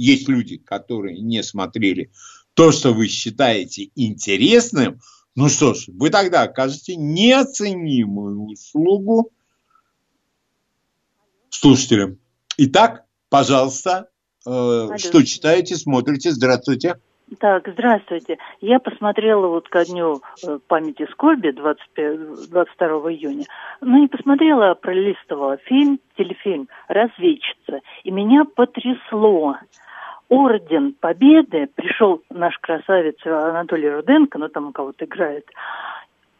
есть люди, которые не смотрели то, что вы считаете интересным, ну что ж, вы тогда окажете неоценимую услугу слушателям. Итак, пожалуйста, э, что читаете, смотрите. Здравствуйте. Так, здравствуйте. Я посмотрела вот ко дню э, памяти Скорби 25, 22 июня, но не посмотрела, а пролистывала фильм, телефильм «Разведчица». И меня потрясло. Орден Победы, пришел наш красавец Анатолий Руденко, ну там у кого-то играет,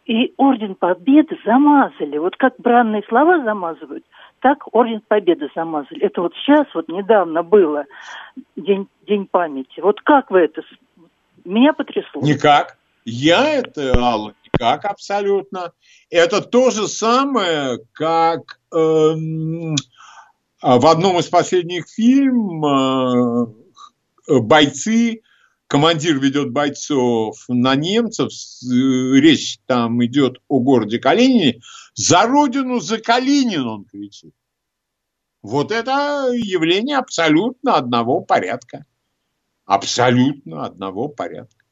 и Орден Победы замазали. Вот как бранные слова замазывают, так Орден Победы замазали. Это вот сейчас, вот недавно было, День, день памяти. Вот как вы это... Меня потрясло. Никак. Я это, Алла, никак абсолютно. Это то же самое, как эм, в одном из последних фильмов э, бойцы, командир ведет бойцов на немцев, речь там идет о городе Калинине, за родину, за Калинин он кричит. Вот это явление абсолютно одного порядка. Абсолютно одного порядка.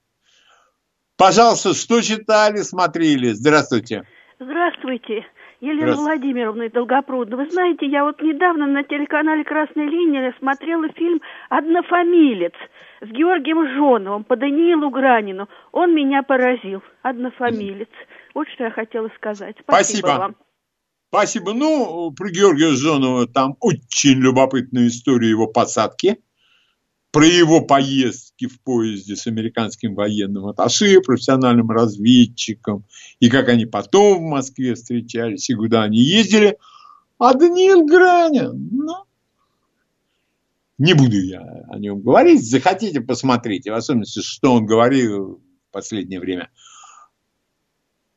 Пожалуйста, что читали, смотрели? Здравствуйте. Здравствуйте. Елена Владимировна Долгопрудна. Вы знаете, я вот недавно на телеканале «Красная линия» смотрела фильм «Однофамилец» с Георгием Жоновым по Даниилу Гранину. Он меня поразил. Однофамилец. Вот что я хотела сказать. Спасибо, Спасибо. вам. Спасибо. Ну, про Георгия Жонова там очень любопытная история его посадки, про его поездки в поезде с американским военным атташе, профессиональным разведчиком, и как они потом в Москве встречались, и куда они ездили. А Даниил Гранин, ну, не буду я о нем говорить, захотите, посмотрите, в особенности, что он говорил в последнее время –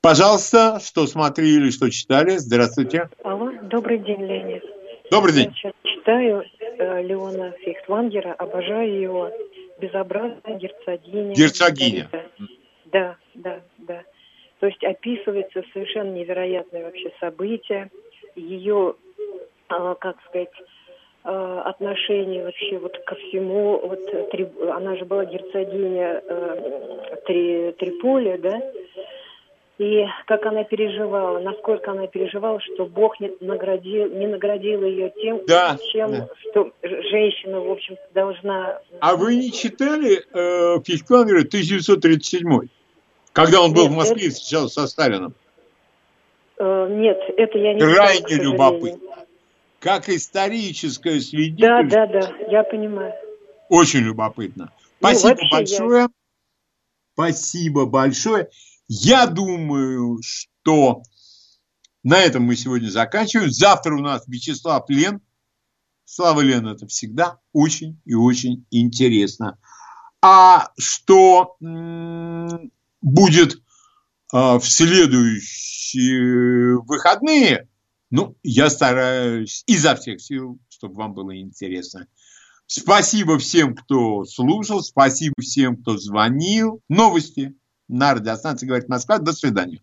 Пожалуйста, что смотрели, что читали? Здравствуйте. Алло, добрый день, Леонид. Добрый день. Я сейчас читаю э, Леона Фейхсвангера, обожаю его. Безобразная герцогиня. Герцогиня. Да, да, да. То есть описывается совершенно невероятные вообще события, ее, э, как сказать, э, отношение вообще вот ко всему. Вот три, она же была герцогиня э, три, Триполи, да? И как она переживала, насколько она переживала, что Бог не наградил, не наградил ее тем, да, чем да. что женщина, в общем, должна... А вы не читали э, Фихтвангера 1937 когда он был Нет, в Москве это... встречался со Сталином? Э, нет, это я не Крайне знаю, любопытно. Как историческое свидетельство. Да, да, да, я понимаю. Очень любопытно. Ну, Спасибо большое. Я... Спасибо большое. Я думаю, что на этом мы сегодня заканчиваем. Завтра у нас Вячеслав Лен. Слава Лен, это всегда очень и очень интересно. А что будет а, в следующие выходные, ну, я стараюсь изо всех сил, чтобы вам было интересно. Спасибо всем, кто слушал, спасибо всем, кто звонил. Новости на радиостанции «Говорит Москва». До свидания.